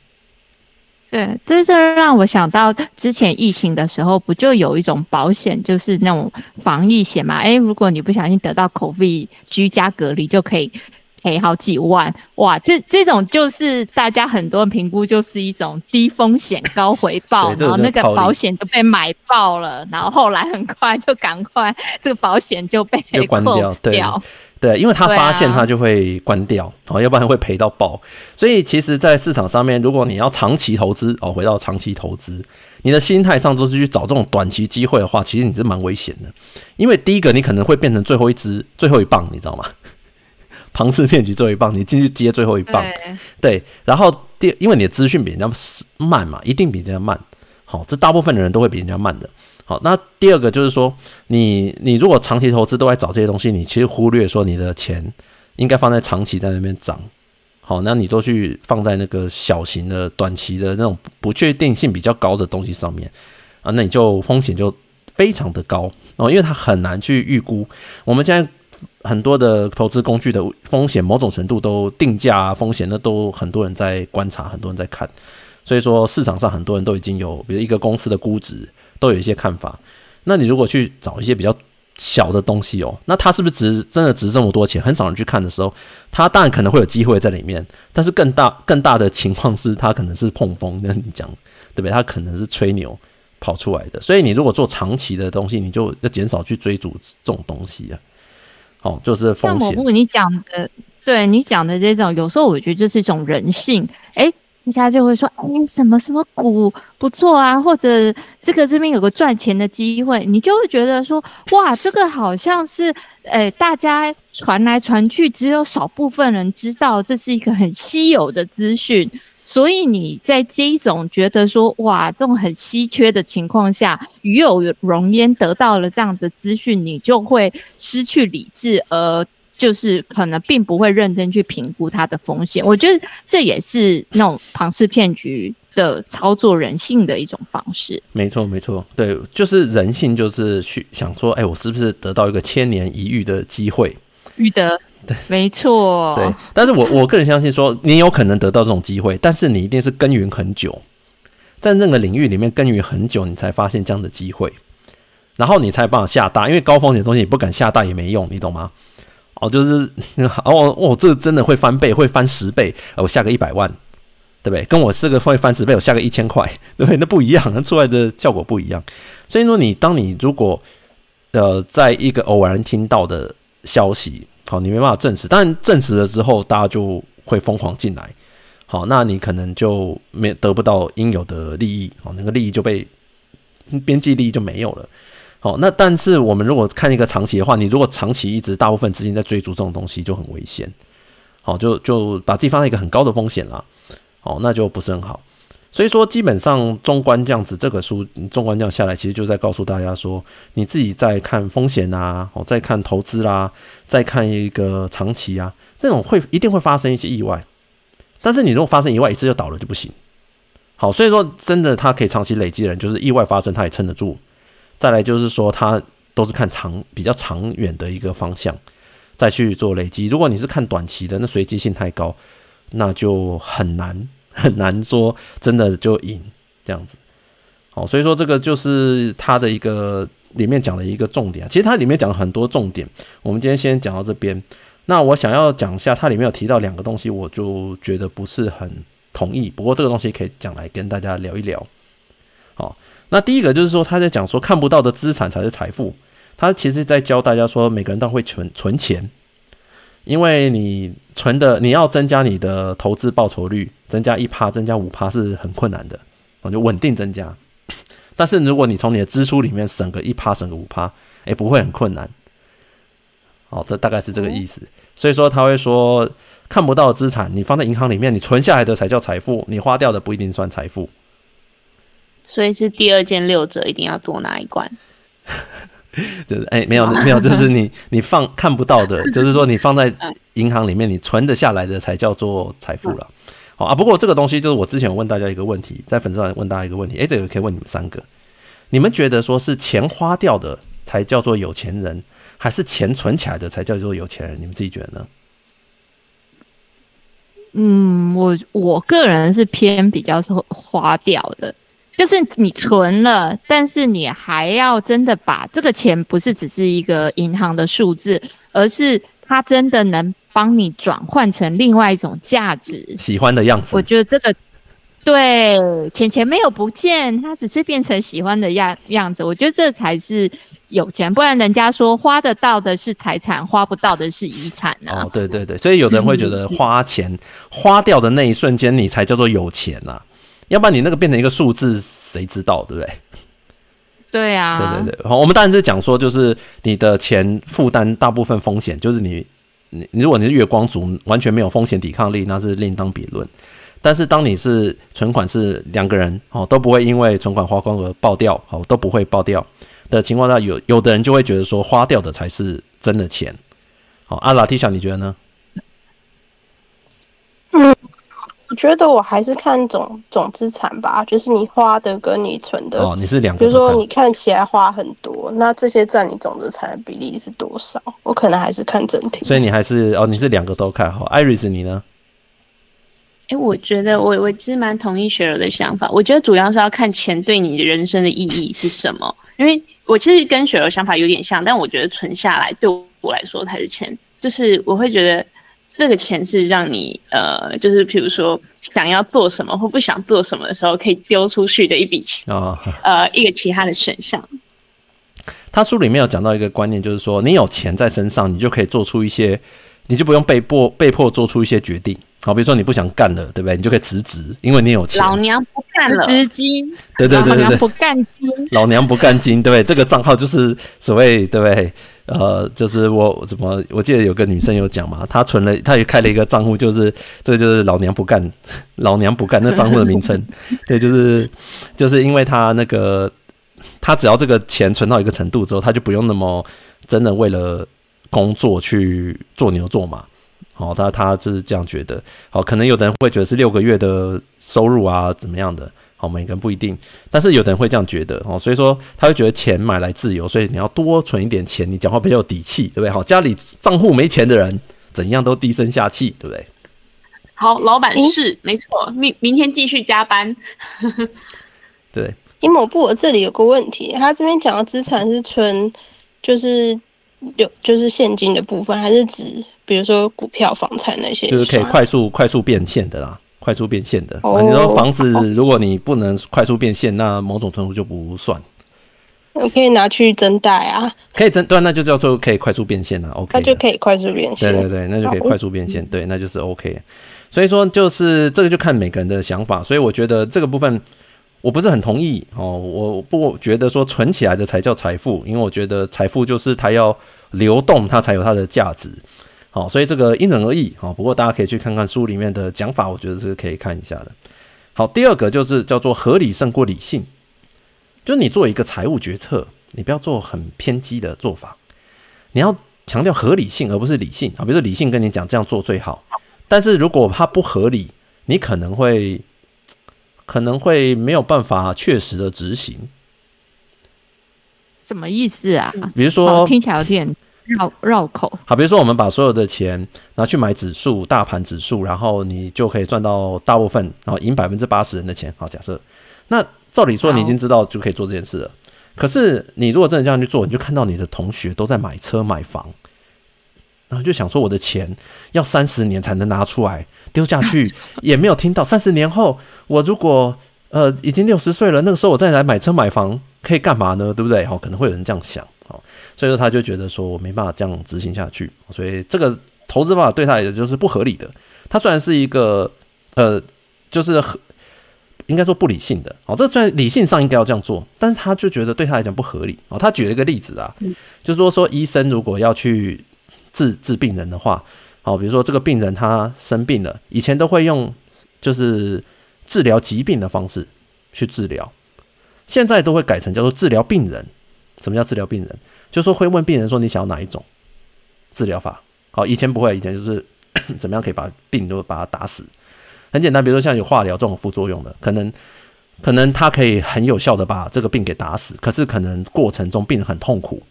对，这就让我想到之前疫情的时候，不就有一种保险，就是那种防疫险嘛？诶，如果你不小心得到口 d 居家隔离，就可以赔好几万。哇，这这种就是大家很多人评估就是一种低风险高回报，然后那个保险就被买爆了，然后后来很快就赶快这个保险就被关掉。对。对，因为他发现他就会关掉，哦，要不然会赔到爆。所以其实，在市场上面，如果你要长期投资，哦，回到长期投资，你的心态上都是去找这种短期机会的话，其实你是蛮危险的。因为第一个，你可能会变成最后一只、最后一棒，你知道吗？庞氏骗局最后一棒，你进去接最后一棒，对，对。然后第，因为你的资讯比人家慢嘛，一定比人家慢。好，这大部分的人都会比人家慢的。好，那第二个就是说，你你如果长期投资都在找这些东西，你其实忽略说你的钱应该放在长期在那边涨。好，那你都去放在那个小型的、短期的那种不确定性比较高的东西上面啊，那你就风险就非常的高哦，因为它很难去预估。我们现在很多的投资工具的风险，某种程度都定价，风险，那都很多人在观察，很多人在看。所以说市场上很多人都已经有，比如一个公司的估值都有一些看法。那你如果去找一些比较小的东西哦，那它是不是值真的值这么多钱？很少人去看的时候，它当然可能会有机会在里面，但是更大更大的情况是它可能是碰风，跟你讲对不对？它可能是吹牛跑出来的。所以你如果做长期的东西，你就要减少去追逐这种东西啊。好，就是风险。像某部你讲的，对你讲的这种，有时候我觉得这是一种人性，诶人家就会说：“哎，什么什么股不错啊，或者这个这边有个赚钱的机会，你就会觉得说，哇，这个好像是，哎，大家传来传去，只有少部分人知道，这是一个很稀有的资讯。所以你在这一种觉得说，哇，这种很稀缺的情况下，与有容焉得到了这样的资讯，你就会失去理智，而。”就是可能并不会认真去评估它的风险，我觉得这也是那种庞氏骗局的操作人性的一种方式。没错，没错，对，就是人性，就是去想说，哎，我是不是得到一个千年一遇的机会？遇得，对，没错，对。但是我我个人相信说，你有可能得到这种机会，但是你一定是耕耘很久，在那个领域里面耕耘很久，你才发现这样的机会，然后你才有办法下大，因为高风险的东西你不敢下大也没用，你懂吗？哦，就是 哦哦，这个真的会翻倍，会翻十倍，我下个一百万，对不对？跟我这个会翻十倍，我下个一千块，对不对？那不一样，那 出来的效果不一样。所以说，你当你如果呃，在一个偶然听到的消息，好，你没办法证实，但证实了之后，大家就会疯狂进来，好，那你可能就没得不到应有的利益，好，那个利益就被边际利益就没有了。好，那但是我们如果看一个长期的话，你如果长期一直大部分资金在追逐这种东西，就很危险。好，就就把自己放在一个很高的风险了。好，那就不是很好。所以说，基本上中观这样子，这个书中观这样下来，其实就在告诉大家说，你自己在看风险啊，哦，在看投资啦，再看一个长期啊，这种会一定会发生一些意外。但是你如果发生意外一次就倒了就不行。好，所以说真的他可以长期累积的人，就是意外发生他也撑得住。再来就是说，他都是看长比较长远的一个方向，再去做累积。如果你是看短期的，那随机性太高，那就很难很难说真的就赢这样子。好，所以说这个就是他的一个里面讲的一个重点。其实它里面讲了很多重点，我们今天先讲到这边。那我想要讲一下，它里面有提到两个东西，我就觉得不是很同意。不过这个东西可以讲来跟大家聊一聊。好。那第一个就是说，他在讲说看不到的资产才是财富。他其实在教大家说，每个人都会存存钱，因为你存的你要增加你的投资报酬率，增加一趴，增加五趴是很困难的，我就稳定增加。但是如果你从你的支出里面省个一趴，省个五趴，诶，不会很困难。哦，这大概是这个意思。所以说他会说，看不到的资产，你放在银行里面，你存下来的才叫财富，你花掉的不一定算财富。所以是第二件六折，一定要多拿一罐。就是哎、欸，没有没有，就是你你放看不到的，就是说你放在 银行里面，你存得下来的才叫做财富了。好啊，不过这个东西就是我之前有问大家一个问题，在粉丝团问大家一个问题，哎、欸，这个可以问你们三个，你们觉得说是钱花掉的才叫做有钱人，还是钱存起来的才叫做有钱人？你们自己觉得呢？嗯，我我个人是偏比较是花掉的。就是你存了，但是你还要真的把这个钱，不是只是一个银行的数字，而是它真的能帮你转换成另外一种价值，喜欢的样子。我觉得这个对钱钱没有不见，它只是变成喜欢的样样子。我觉得这才是有钱，不然人家说花得到的是财产，花不到的是遗产。哦，对对对，所以有的人会觉得花钱花掉的那一瞬间，你才叫做有钱呐、啊。要不然你那个变成一个数字，谁知道，对不对？对啊，对对对。好，我们当然是讲说，就是你的钱负担大部分风险，就是你你如果你是月光族，完全没有风险抵抗力，那是另当别论。但是当你是存款是两个人哦，都不会因为存款花光而爆掉，哦，都不会爆掉的情况下，有有的人就会觉得说花掉的才是真的钱。好，阿拉提小，你觉得呢？嗯，我觉得我还是看总总资产吧，就是你花的跟你存的哦，你是两个，比如说你看起来花很多，那这些占你总资产的比例是多少？我可能还是看整体。所以你还是哦，你是两个都看好。Iris，你呢？哎、欸，我觉得我我其实蛮同意雪柔的想法。我觉得主要是要看钱对你人生的意义是什么。因为我其实跟雪柔想法有点像，但我觉得存下来对我来说才是钱。就是我会觉得这个钱是让你呃，就是比如说想要做什么或不想做什么的时候可以丢出去的一笔钱啊，呃，一个其他的选项。他书里面有讲到一个观念，就是说你有钱在身上，你就可以做出一些，你就不用被迫被迫做出一些决定。好，比如说你不想干了，对不对？你就可以辞职，因为你有钱。老娘不干了，资金。对对对对对，老娘不干金。老娘不干金，对不对？这个账号就是所谓，对不对？呃，就是我怎么，我记得有个女生有讲嘛，她存了，她也开了一个账户，就是这个就是老娘不干，老娘不干那账户的名称。对，就是就是因为她那个，她只要这个钱存到一个程度之后，她就不用那么真的为了工作去做牛做马。好，他他是这样觉得。好，可能有的人会觉得是六个月的收入啊，怎么样的？好，每个人不一定。但是有的人会这样觉得。哦，所以说他会觉得钱买来自由，所以你要多存一点钱，你讲话比较有底气，对不对？好，家里账户没钱的人，怎样都低声下气，对不对？好，老板是没错，明明天继续加班。对。因为某部我这里有个问题，他这边讲的资产是存，就是有就是现金的部分，还是指？比如说股票、房产那些，就是可以快速快速变现的啦，快速变现的。哦、你说房子，如果你不能快速变现，那某种程度就不算。我可以拿去增贷啊，可以增对，那就叫做可以快速变现了。OK，那就可以快速变现。对对对，那就可以快速变现，对，那就是 OK。所以说，就是这个就看每个人的想法。所以我觉得这个部分我不是很同意哦，我不觉得说存起来的才叫财富，因为我觉得财富就是它要流动，它才有它的价值。好，所以这个因人而异。好，不过大家可以去看看书里面的讲法，我觉得这个可以看一下的。好，第二个就是叫做合理胜过理性，就是你做一个财务决策，你不要做很偏激的做法，你要强调合理性而不是理性。啊，比如说理性跟你讲这样做最好，但是如果它不合理，你可能会可能会没有办法确实的执行。什么意思啊？比如说听起来有点。绕绕口，好，比如说我们把所有的钱拿去买指数，大盘指数，然后你就可以赚到大部分，然后赢百分之八十人的钱。好，假设，那照理说你已经知道就可以做这件事了。可是你如果真的这样去做，你就看到你的同学都在买车买房，然后就想说我的钱要三十年才能拿出来丢下去，也没有听到三十年后我如果呃已经六十岁了，那个时候我再来买车买房可以干嘛呢？对不对？好，可能会有人这样想。所以说他就觉得说我没办法这样执行下去，所以这个投资方法对他来讲就是不合理的。他虽然是一个呃，就是很应该说不理性的哦，这虽然理性上应该要这样做，但是他就觉得对他来讲不合理哦。他举了一个例子啊，就是说说医生如果要去治治病人的话，好，比如说这个病人他生病了，以前都会用就是治疗疾病的方式去治疗，现在都会改成叫做治疗病人。什么叫治疗病人？就说会问病人说，你想要哪一种治疗法？好，以前不会，以前就是 怎么样可以把病都把它打死。很简单，比如说像有化疗这种副作用的，可能可能它可以很有效的把这个病给打死，可是可能过程中病人很痛苦。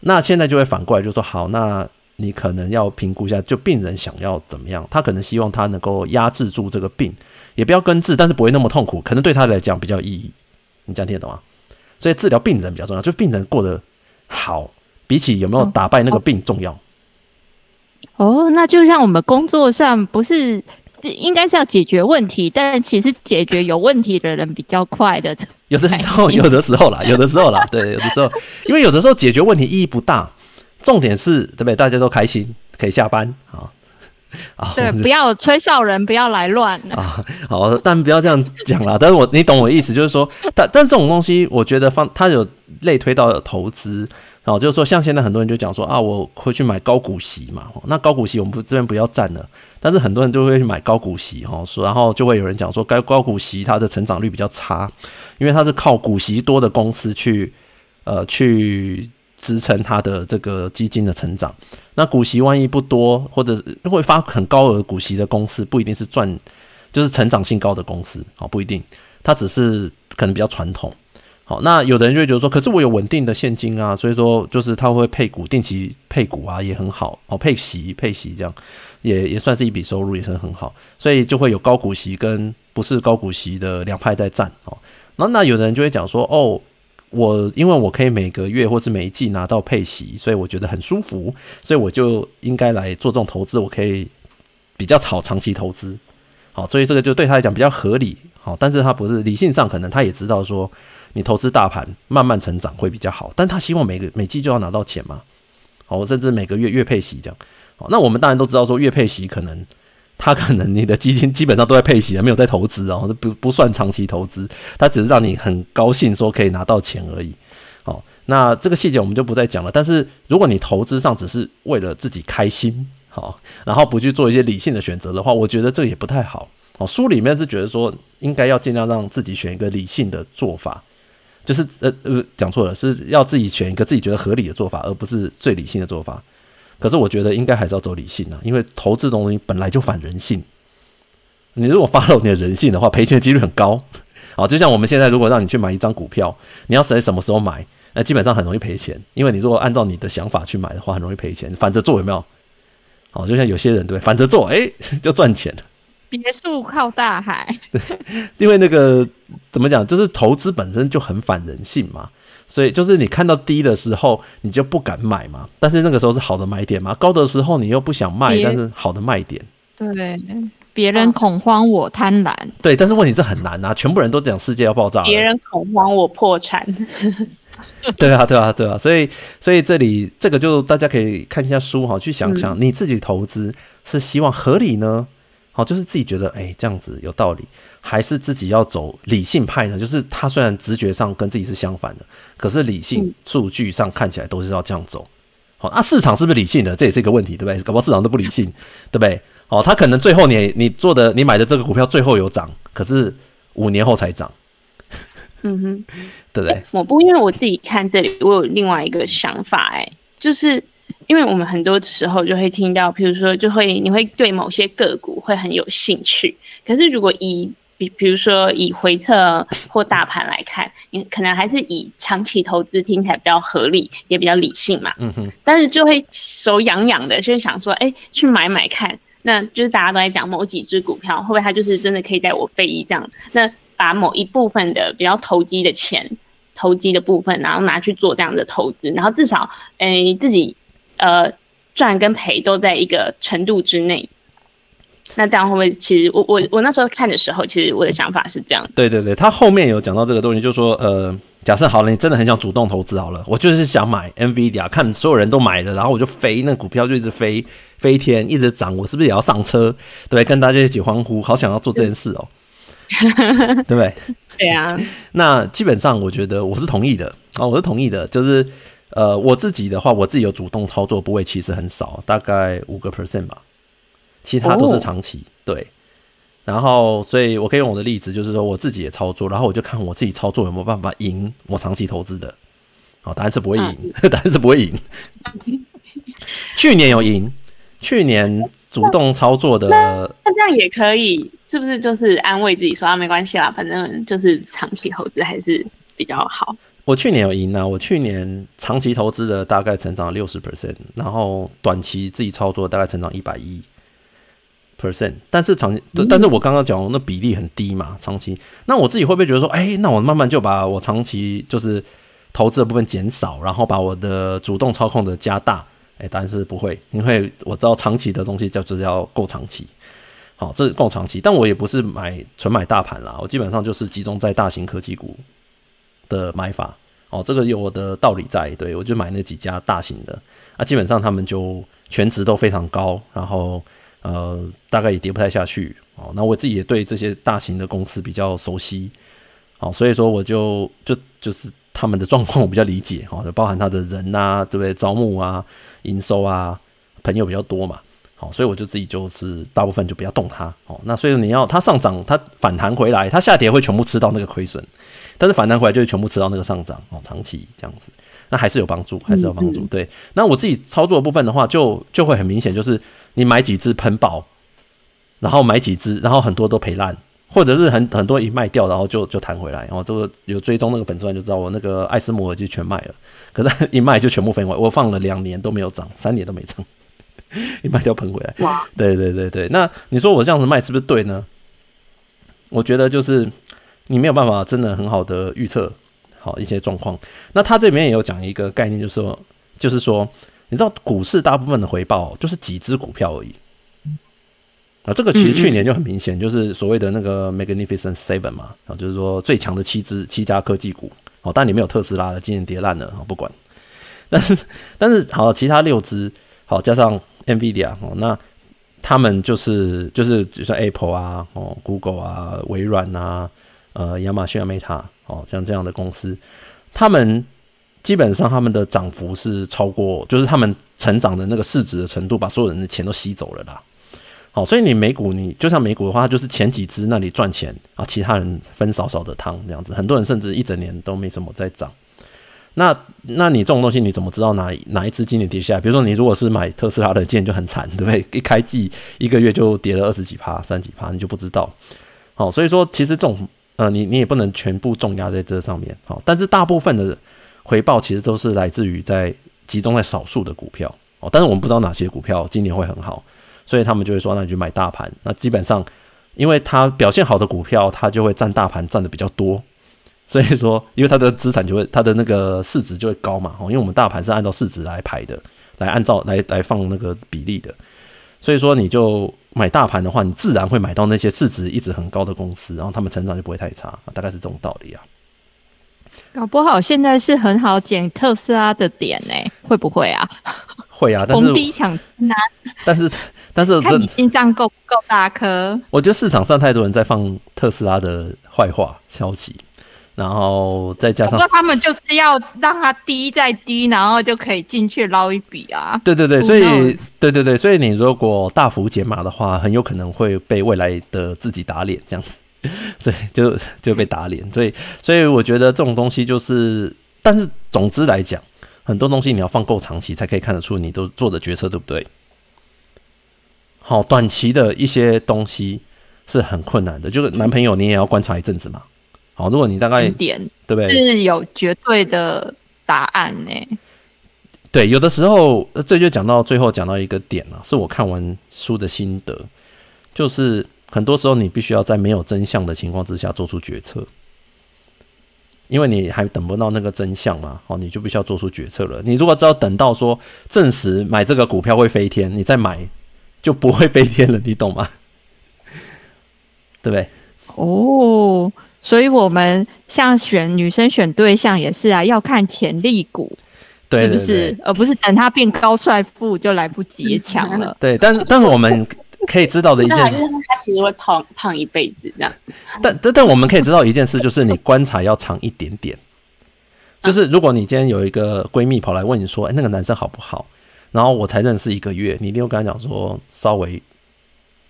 那现在就会反过来就说，好，那你可能要评估一下，就病人想要怎么样？他可能希望他能够压制住这个病，也不要根治，但是不会那么痛苦，可能对他来讲比较有意义。你这样听得懂吗？所以治疗病人比较重要，就病人过得好，比起有没有打败那个病重要。哦，那就像我们工作上，不是应该是要解决问题，但其实解决有问题的人比较快的。有的时候，有的时候啦，有的时候啦，对，有的时候，因为有的时候解决问题意义不大，重点是对不对？大家都开心，可以下班啊。啊，对，不要吹哨人，不要来乱啊！好，但不要这样讲啦。但是我你懂我的意思，就是说，但但这种东西，我觉得放它有类推到投资，然后就是说，像现在很多人就讲说啊，我会去买高股息嘛。那高股息我们不这边不要占了，但是很多人就会去买高股息哈，说然后就会有人讲说，该高股息它的成长率比较差，因为它是靠股息多的公司去呃去支撑它的这个基金的成长。那股息万一不多，或者会发很高额股息的公司，不一定是赚，就是成长性高的公司哦，不一定，它只是可能比较传统。好，那有的人就会觉得说，可是我有稳定的现金啊，所以说就是他会配股，定期配股啊也很好哦，配息配息这样也也算是一笔收入，也是很好，所以就会有高股息跟不是高股息的两派在战哦。那那有的人就会讲说，哦，我因为我可以每个月或是每一季拿到配息，所以我觉得很舒服，所以我就应该来做这种投资，我可以比较炒长期投资，好，所以这个就对他来讲比较合理，好，但是他不是理性上可能他也知道说。你投资大盘慢慢成长会比较好，但他希望每个每季就要拿到钱嘛，好，甚至每个月月配息这样，好，那我们当然都知道说月配息可能他可能你的基金基本上都在配息，没有在投资哦，不不算长期投资，他只是让你很高兴说可以拿到钱而已，哦，那这个细节我们就不再讲了。但是如果你投资上只是为了自己开心，好，然后不去做一些理性的选择的话，我觉得这也不太好。哦，书里面是觉得说应该要尽量让自己选一个理性的做法。就是呃呃讲错了，是要自己选一个自己觉得合理的做法，而不是最理性的做法。可是我觉得应该还是要走理性啊，因为投资这东西本来就反人性。你如果 follow 你的人性的话，赔钱的几率很高。好，就像我们现在如果让你去买一张股票，你要在什么时候买？那基本上很容易赔钱，因为你如果按照你的想法去买的话，很容易赔钱。反着做有没有？好，就像有些人对，反着做，哎、欸，就赚钱了。别墅靠大海，因为那个怎么讲，就是投资本身就很反人性嘛，所以就是你看到低的时候，你就不敢买嘛。但是那个时候是好的买点嘛，高的时候你又不想卖，但是好的卖点。对，别人恐慌我贪婪。对，但是问题是很难啊，全部人都讲世界要爆炸，别人恐慌我破产。对啊，对啊，对啊，所以所以这里这个就大家可以看一下书哈，去想想你自己投资是希望合理呢？好，就是自己觉得哎、欸，这样子有道理，还是自己要走理性派呢？就是他虽然直觉上跟自己是相反的，可是理性数据上看起来都是要这样走。好，那市场是不是理性的？这也是一个问题，对不对？搞不好市场都不理性，对不对？好，他可能最后你你做的你买的这个股票最后有涨，可是五年后才涨。嗯哼，对不对？我不因为我自己看这里，我有另外一个想法、欸，哎，就是。因为我们很多时候就会听到，譬如说，就会你会对某些个股会很有兴趣。可是如果以比比如说以回撤或大盘来看，你可能还是以长期投资听起来比较合理，也比较理性嘛。嗯哼。但是就会手痒痒的，就是想说，哎，去买买看。那就是大家都在讲某几只股票，会不会它就是真的可以带我飞一这样？那把某一部分的比较投机的钱，投机的部分，然后拿去做这样的投资，然后至少，哎，自己。呃，赚跟赔都在一个程度之内，那这样会不会？其实我我我那时候看的时候，其实我的想法是这样。对对对，他后面有讲到这个东西，就是说呃，假设好了，你真的很想主动投资好了，我就是想买 NVIDIA，看所有人都买的，然后我就飞，那股票就一直飞飞天，一直涨，我是不是也要上车？对不对？跟大家一起欢呼，好想要做这件事哦，对不对？对啊。那基本上我觉得我是同意的啊、哦，我是同意的，就是。呃，我自己的话，我自己有主动操作部位，其实很少，大概五个 percent 吧，其他都是长期。Oh. 对，然后，所以我可以用我的例子，就是说我自己也操作，然后我就看我自己操作有没有办法赢我长期投资的。哦，答案是不会赢，啊、答案是不会赢。去年有赢，去年主动操作的，那这样也可以，是不是就是安慰自己说啊，没关系啦，反正就是长期投资还是比较好。我去年有赢啊！我去年长期投资的大概成长六十 percent，然后短期自己操作大概成长一百一 percent。但是长，但是我刚刚讲那比例很低嘛，长期。那我自己会不会觉得说，哎，那我慢慢就把我长期就是投资的部分减少，然后把我的主动操控的加大？哎，但是不会，因为我知道长期的东西就是要够长期。好，这够长期，但我也不是买纯买大盘啦，我基本上就是集中在大型科技股。的买法哦，这个有我的道理在，对，我就买那几家大型的啊，基本上他们就全值都非常高，然后呃大概也跌不太下去哦。那我自己也对这些大型的公司比较熟悉，哦，所以说我就就就是他们的状况我比较理解哦，就包含他的人啊，对不对？招募啊，营收啊，朋友比较多嘛，好，所以我就自己就是大部分就不要动它哦。那所以你要它上涨，它反弹回来，它下跌会全部吃到那个亏损，但是反弹回来就会全部吃到那个上涨哦，长期这样子，那还是有帮助，还是有帮助。嗯嗯对，那我自己操作的部分的话，就就会很明显，就是你买几只喷爆，然后买几只，然后很多都赔烂。或者是很很多一卖掉，然后就就弹回来，然后这个有追踪那个粉丝团就知道我那个艾斯摩尔就全卖了，可是 一卖就全部分回来，我放了两年都没有涨，三年都没涨，一卖掉喷回来。哇，对对对对，那你说我这样子卖是不是对呢？我觉得就是你没有办法真的很好的预测好一些状况。那他这边也有讲一个概念，就是说，就是说，你知道股市大部分的回报就是几只股票而已。啊，这个其实去年就很明显，就是所谓的那个 Magnificent Seven 嘛，啊，就是说最强的七只七家科技股，哦，但里面有特斯拉的，今年跌烂了，不管。但是但是好，其他六只好加上 NVIDIA 哦，那他们就是就是就像 Apple 啊，哦，Google 啊，微软啊，呃，亚马逊啊，Meta 哦，像这样的公司，他们基本上他们的涨幅是超过，就是他们成长的那个市值的程度，把所有人的钱都吸走了啦。好，所以你美股，你就像美股的话，就是前几只那里赚钱啊，其他人分少少的汤这样子。很多人甚至一整年都没什么在涨。那那你这种东西，你怎么知道哪哪一只今年跌下来？比如说你如果是买特斯拉的，今年就很惨，对不对？一开季一个月就跌了二十几趴、三几趴，你就不知道。好，所以说其实这种呃，你你也不能全部重压在这上面。好，但是大部分的回报其实都是来自于在集中在少数的股票。哦，但是我们不知道哪些股票今年会很好。所以他们就会说，那你就买大盘。那基本上，因为它表现好的股票，它就会占大盘占的比较多。所以说，因为它的资产就会，它的那个市值就会高嘛。哦，因为我们大盘是按照市值来排的，来按照来来放那个比例的。所以说，你就买大盘的话，你自然会买到那些市值一直很高的公司，然后他们成长就不会太差，大概是这种道理啊。搞不好现在是很好捡特斯拉的点呢？会不会啊？会啊，但是逢低抢难。但是。但是看你心脏够不够大颗？我觉得市场上太多人在放特斯拉的坏话消息，然后再加上他们就是要让它低再低，然后就可以进去捞一笔啊。对对对，所以对对对，所以你如果大幅减码的话，很有可能会被未来的自己打脸这样子，所以就就被打脸。所以所以我觉得这种东西就是，但是总之来讲，很多东西你要放够长期才可以看得出你都做的决策对不对。好，短期的一些东西是很困难的，就是男朋友你也要观察一阵子嘛。好，如果你大概点对不对？是有绝对的答案呢？对，有的时候这就讲到最后讲到一个点了，是我看完书的心得，就是很多时候你必须要在没有真相的情况之下做出决策，因为你还等不到那个真相嘛。哦，你就必须要做出决策了。你如果只要等到说证实买这个股票会飞天，你再买。就不会飞天了，你懂吗？对不对？哦，所以我们像选女生选对象也是啊，要看潜力股，是不是？而不是等他变高帅富就来不及抢了。对，但是但是我们可以知道的一件 事，他其实会胖胖一辈子这样。但但但我们可以知道一件事，就是你观察要长一点点。就是如果你今天有一个闺蜜跑来问你说：“哎，那个男生好不好？”然后我才认识一个月，你一定会跟他讲说，稍微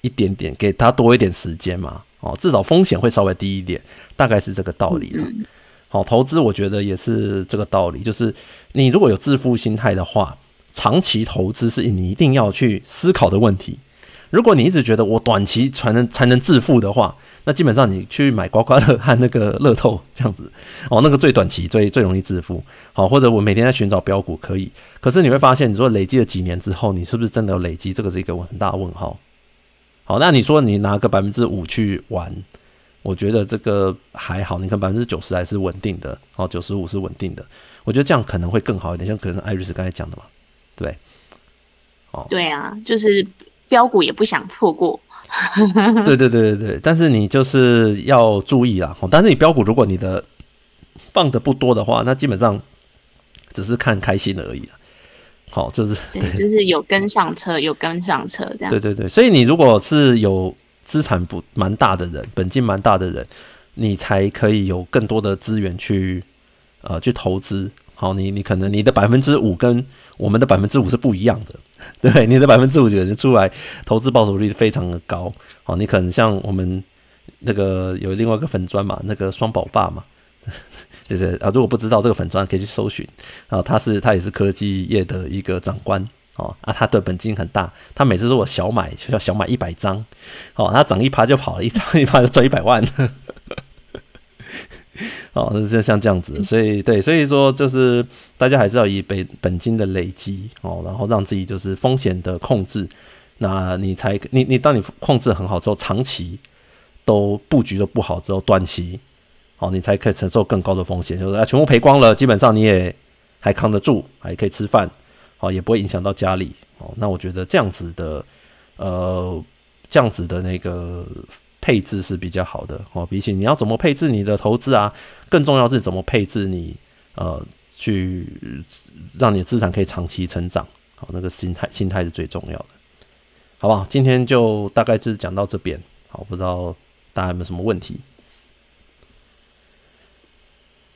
一点点，给他多一点时间嘛，哦，至少风险会稍微低一点，大概是这个道理了。好，投资我觉得也是这个道理，就是你如果有致富心态的话，长期投资是你一定要去思考的问题。如果你一直觉得我短期才能才能致富的话，那基本上你去买刮刮乐和那个乐透这样子哦，那个最短期最最容易致富。好，或者我每天在寻找标股可以，可是你会发现，你说累积了几年之后，你是不是真的有累积？这个是一个很大的问号。好，那你说你拿个百分之五去玩，我觉得这个还好。你看百分之九十还是稳定的，哦，九十五是稳定的。我觉得这样可能会更好一点，像可能艾瑞斯刚才讲的嘛，对，哦，对啊，就是。标股也不想错过，对对对对对，但是你就是要注意啊！但是你标股如果你的放的不多的话，那基本上只是看开心而已啊。好，就是对，就是有跟上车，有跟上车这样。对对对，所以你如果是有资产不蛮大的人，本金蛮大的人，你才可以有更多的资源去呃去投资。好，你你可能你的百分之五跟我们的百分之五是不一样的，对，你的百分之五觉得出来投资报酬率非常的高。好，你可能像我们那个有另外一个粉砖嘛，那个双宝爸嘛，就是啊，如果不知道这个粉专可以去搜寻啊，他是他也是科技业的一个长官。哦啊，他的本金很大，他每次说我小买就要小买一百张，哦，他涨一趴就跑了一张一趴就赚一百万，哦，那就像这样子，所以对，所以说就是大家还是要以本本金的累积哦，然后让自己就是风险的控制，那你才你你当你控制很好之后，长期都布局的不好之后，短期哦你才可以承受更高的风险，就是啊全部赔光了，基本上你也还扛得住，还可以吃饭。哦，也不会影响到家里哦。那我觉得这样子的，呃，这样子的那个配置是比较好的哦。比起你要怎么配置你的投资啊，更重要是怎么配置你呃，去让你的资产可以长期成长。好，那个心态心态是最重要的，好不好？今天就大概是讲到这边。好，不知道大家有没有什么问题？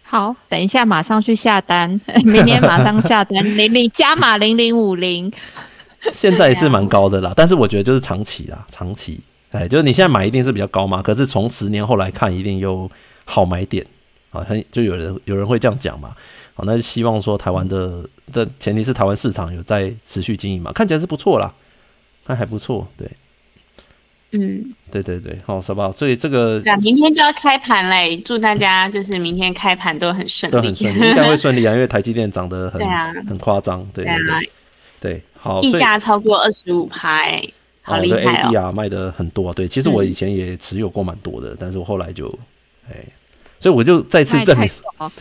好，等一下马上去下单，明天马上下单，零零加码零零五零，现在也是蛮高的啦，但是我觉得就是长期啦，长期，哎，就是你现在买一定是比较高嘛，可是从十年后来看，一定有好买点。啊，很就有人有人会这样讲嘛，好，那就希望说台湾的的前提是台湾市场有在持续经营嘛，看起来是不错啦，那还不错，对。嗯，对对对，好，好不好？所以这个，明天就要开盘嘞，祝大家 就是明天开盘都很顺利，都很顺利，应该会顺利啊，因为台积电涨得很，对啊，很夸张，对对对，对，啊、对，好，溢价超过二十五趴，哎，好厉害哦，ADR 卖的很多，对，其实我以前也持有过蛮多的，嗯、但是我后来就，哎，所以我就再次证明，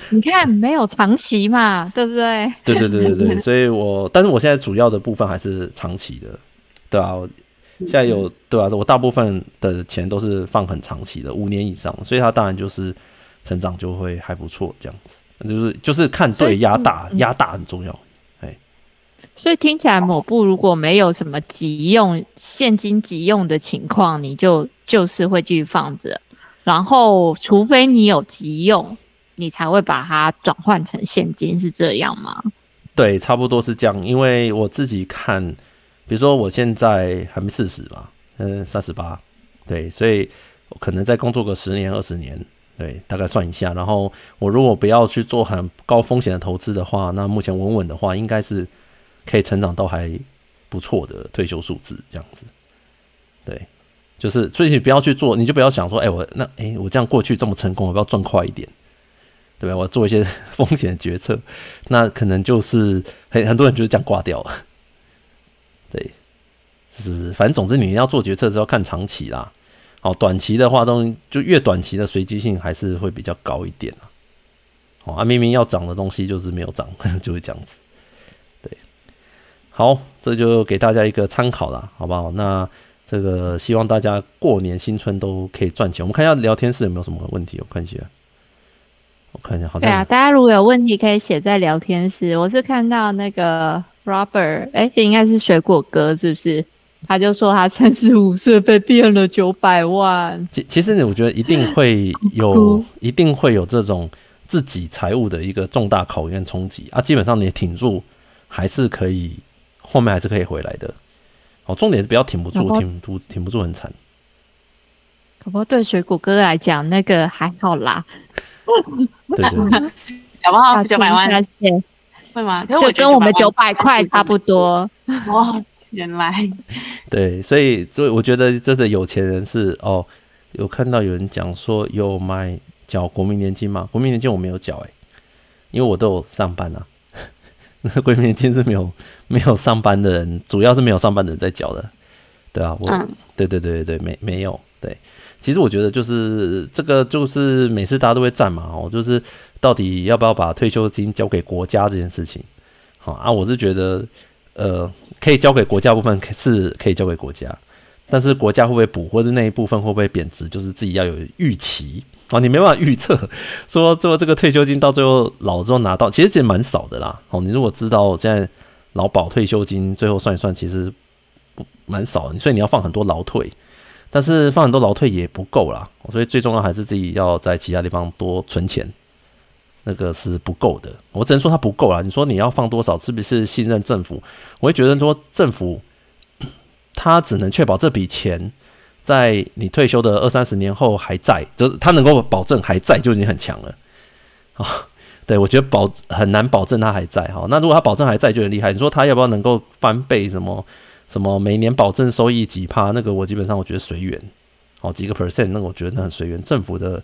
你看没有长期嘛，对不对？对对对对对，所以我，但是我现在主要的部分还是长期的，对啊。现在有对吧、啊？我大部分的钱都是放很长期的，五年以上，所以它当然就是成长就会还不错，这样子。就是就是看对压大，压大很重要。哎，所以听起来某部如果没有什么急用现金急用的情况，你就就是会继续放着，然后除非你有急用，你才会把它转换成现金，是这样吗？对，差不多是这样。因为我自己看。比如说我现在还没四十嘛，嗯，三十八，对，所以我可能再工作个十年二十年，对，大概算一下。然后我如果不要去做很高风险的投资的话，那目前稳稳的话，应该是可以成长到还不错的退休数字这样子。对，就是所以你不要去做，你就不要想说，哎、我那哎、我这样过去这么成功，我要赚快一点，对吧？我要做一些 风险决策，那可能就是很很多人就是这样挂掉了。对，是反正总之你要做决策是要看长期啦，好，短期的话都就越短期的随机性还是会比较高一点啦。好啊，明明要涨的东西就是没有涨，就会这样子。对，好，这就给大家一个参考啦，好不好？那这个希望大家过年新春都可以赚钱。我们看一下聊天室有没有什么问题，我看一下，我看一下，好像对啊，大家如果有问题可以写在聊天室。我是看到那个。Robert，哎，应该是水果哥，是不是？他就说他三十五岁被骗了九百万。其其实呢，我觉得一定会有，一定会有这种自己财务的一个重大考验冲击啊。基本上你挺住，还是可以，后面还是可以回来的。哦，重点是不要挺不住，挺不挺不住很惨。不过对水果哥来讲，那个还好啦。对对，好不好？九百万，谢谢。会吗？就跟我们九百块差不多。哇，原来。对，所以所以我觉得真的有钱人是哦，有看到有人讲说有买缴国民年金吗？国民年金我没有缴哎、欸，因为我都有上班啊。那国民年金是没有没有上班的人，主要是没有上班的人在缴的，对啊，我，嗯、对对对对对，没没有对。其实我觉得就是这个，就是每次大家都会赞嘛，哦，就是到底要不要把退休金交给国家这件事情，好啊，我是觉得，呃，可以交给国家部分是可以交给国家，但是国家会不会补，或者那一部分会不会贬值，就是自己要有预期。啊，你没办法预测，说做这个退休金到最后老之后拿到，其实其实蛮少的啦，哦，你如果知道现在劳保退休金最后算一算，其实不蛮少的，所以你要放很多劳退。但是放很多劳退也不够啦，所以最重要还是自己要在其他地方多存钱，那个是不够的。我只能说它不够啦。你说你要放多少？是不是信任政府？我会觉得说政府 他只能确保这笔钱在你退休的二三十年后还在，就是他能够保证还在就已经很强了啊。对，我觉得保很难保证他还在哈。那如果他保证还在就很厉害。你说他要不要能够翻倍？什么什么每年保证收益几趴？那个我基本上我觉得随缘，好几个 percent，那我觉得那很随缘。政府的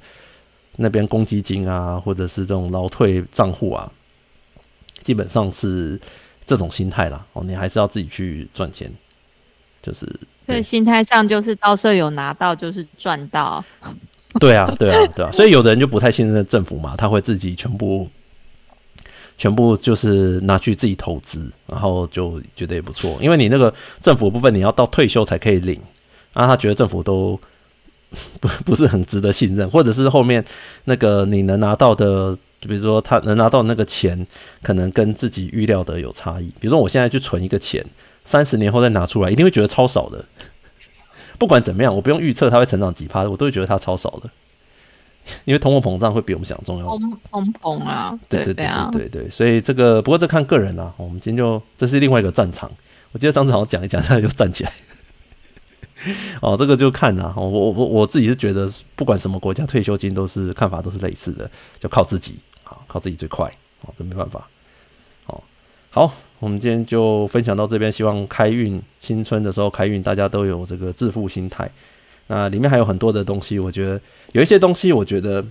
那边公积金啊，或者是这种劳退账户啊，基本上是这种心态啦。哦，你还是要自己去赚钱，就是所以心态上就是到时候有拿到就是赚到。对啊，对啊，对啊，所以有的人就不太信任政府嘛，他会自己全部，全部就是拿去自己投资，然后就觉得也不错，因为你那个政府部分你要到退休才可以领，然后他觉得政府都 不不是很值得信任，或者是后面那个你能拿到的，就比如说他能拿到那个钱，可能跟自己预料的有差异，比如说我现在去存一个钱，三十年后再拿出来，一定会觉得超少的。不管怎么样，我不用预测它会成长几趴，我都会觉得它超少的，因为通货膨胀会比我们想重要。通通膨啊，对对对对对对，所以这个不过这看个人啊。我们今天就这是另外一个战场。我记得上次好像讲一讲，他就站起来。哦，这个就看啊。我我我我自己是觉得，不管什么国家退休金都是看法都是类似的，就靠自己，好，靠自己最快。哦，这没办法。哦，好。我们今天就分享到这边，希望开运新春的时候开运，大家都有这个致富心态。那里面还有很多的东西，我觉得有一些东西我觉得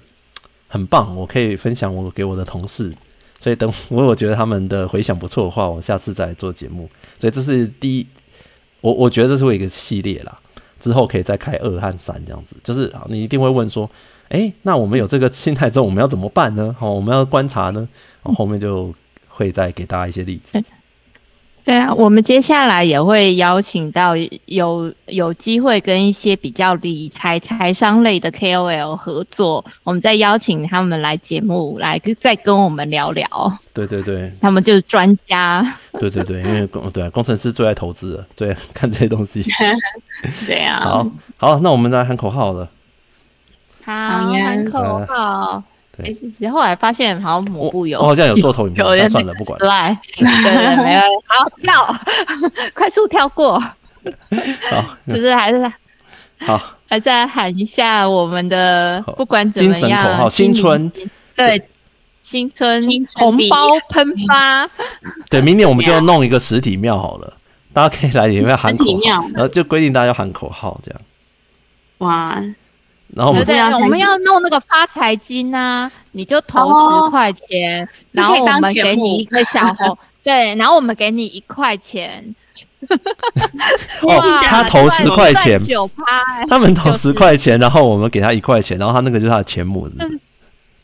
很棒，我可以分享我给我的同事。所以等 我我觉得他们的回响不错的话，我下次再做节目。所以这是第一，我我觉得这是一个系列啦，之后可以再开二和三这样子。就是你一定会问说，诶，那我们有这个心态之后，我们要怎么办呢？哦，我们要观察呢？我后面就会再给大家一些例子。对啊，我们接下来也会邀请到有有机会跟一些比较理财财商类的 KOL 合作，我们再邀请他们来节目来再跟我们聊聊。对对对，他们就是专家。对对对，因为工对工程师最爱投资了，最爱看这些东西。对啊。好，好，那我们来喊口号了。好，喊口号。后来发现好像抹布有，我好像有做投影片，那算了，不管。对，对对，没有，好跳，快速跳过。好，就是还是好，还是来喊一下我们的，不管怎么样，精神口号，新春，对，新春红包喷发。对，明年我们就弄一个实体庙好了，大家可以来里面喊口号，然后就规定大家要喊口号这样。哇。然后我们对，我们要弄那个发财金啊，你就投十块钱，然后我们给你一个小红，对，然后我们给你一块钱。哦，他投十块钱，他们投十块钱，然后我们给他一块钱，然后他那个就是他的钱母，是不是？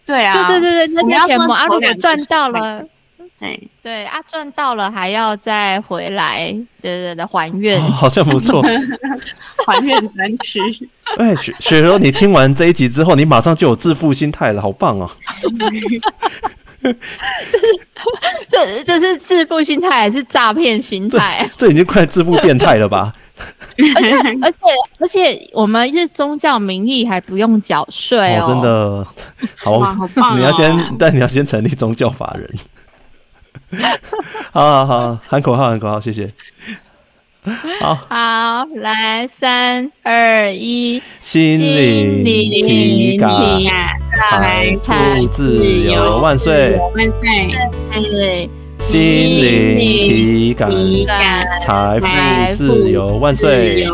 对啊，对对对对，那个钱母啊，如果赚到了。哎，对啊，赚到了还要再回来，对对对，还愿，哦，好像不错，还愿难吃。哎，雪雪柔，你听完这一集之后，你马上就有致富心态了，好棒哦！就是，这这是致富心态还是诈骗心态？这已经快致富变态了吧？而且而且而且，我们是宗教名义，还不用缴税哦，真的好，好棒哦！你要先，但你要先成立宗教法人。好 好好，喊口号，喊口号，谢谢。好，好，来，三二一，心灵体感，财富自由万岁，万岁！心灵体感，财富自由万岁，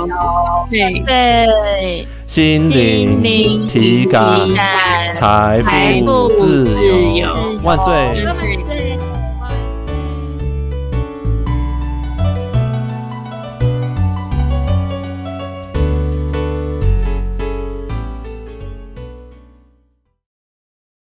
对对。心灵体感，财富自由万岁。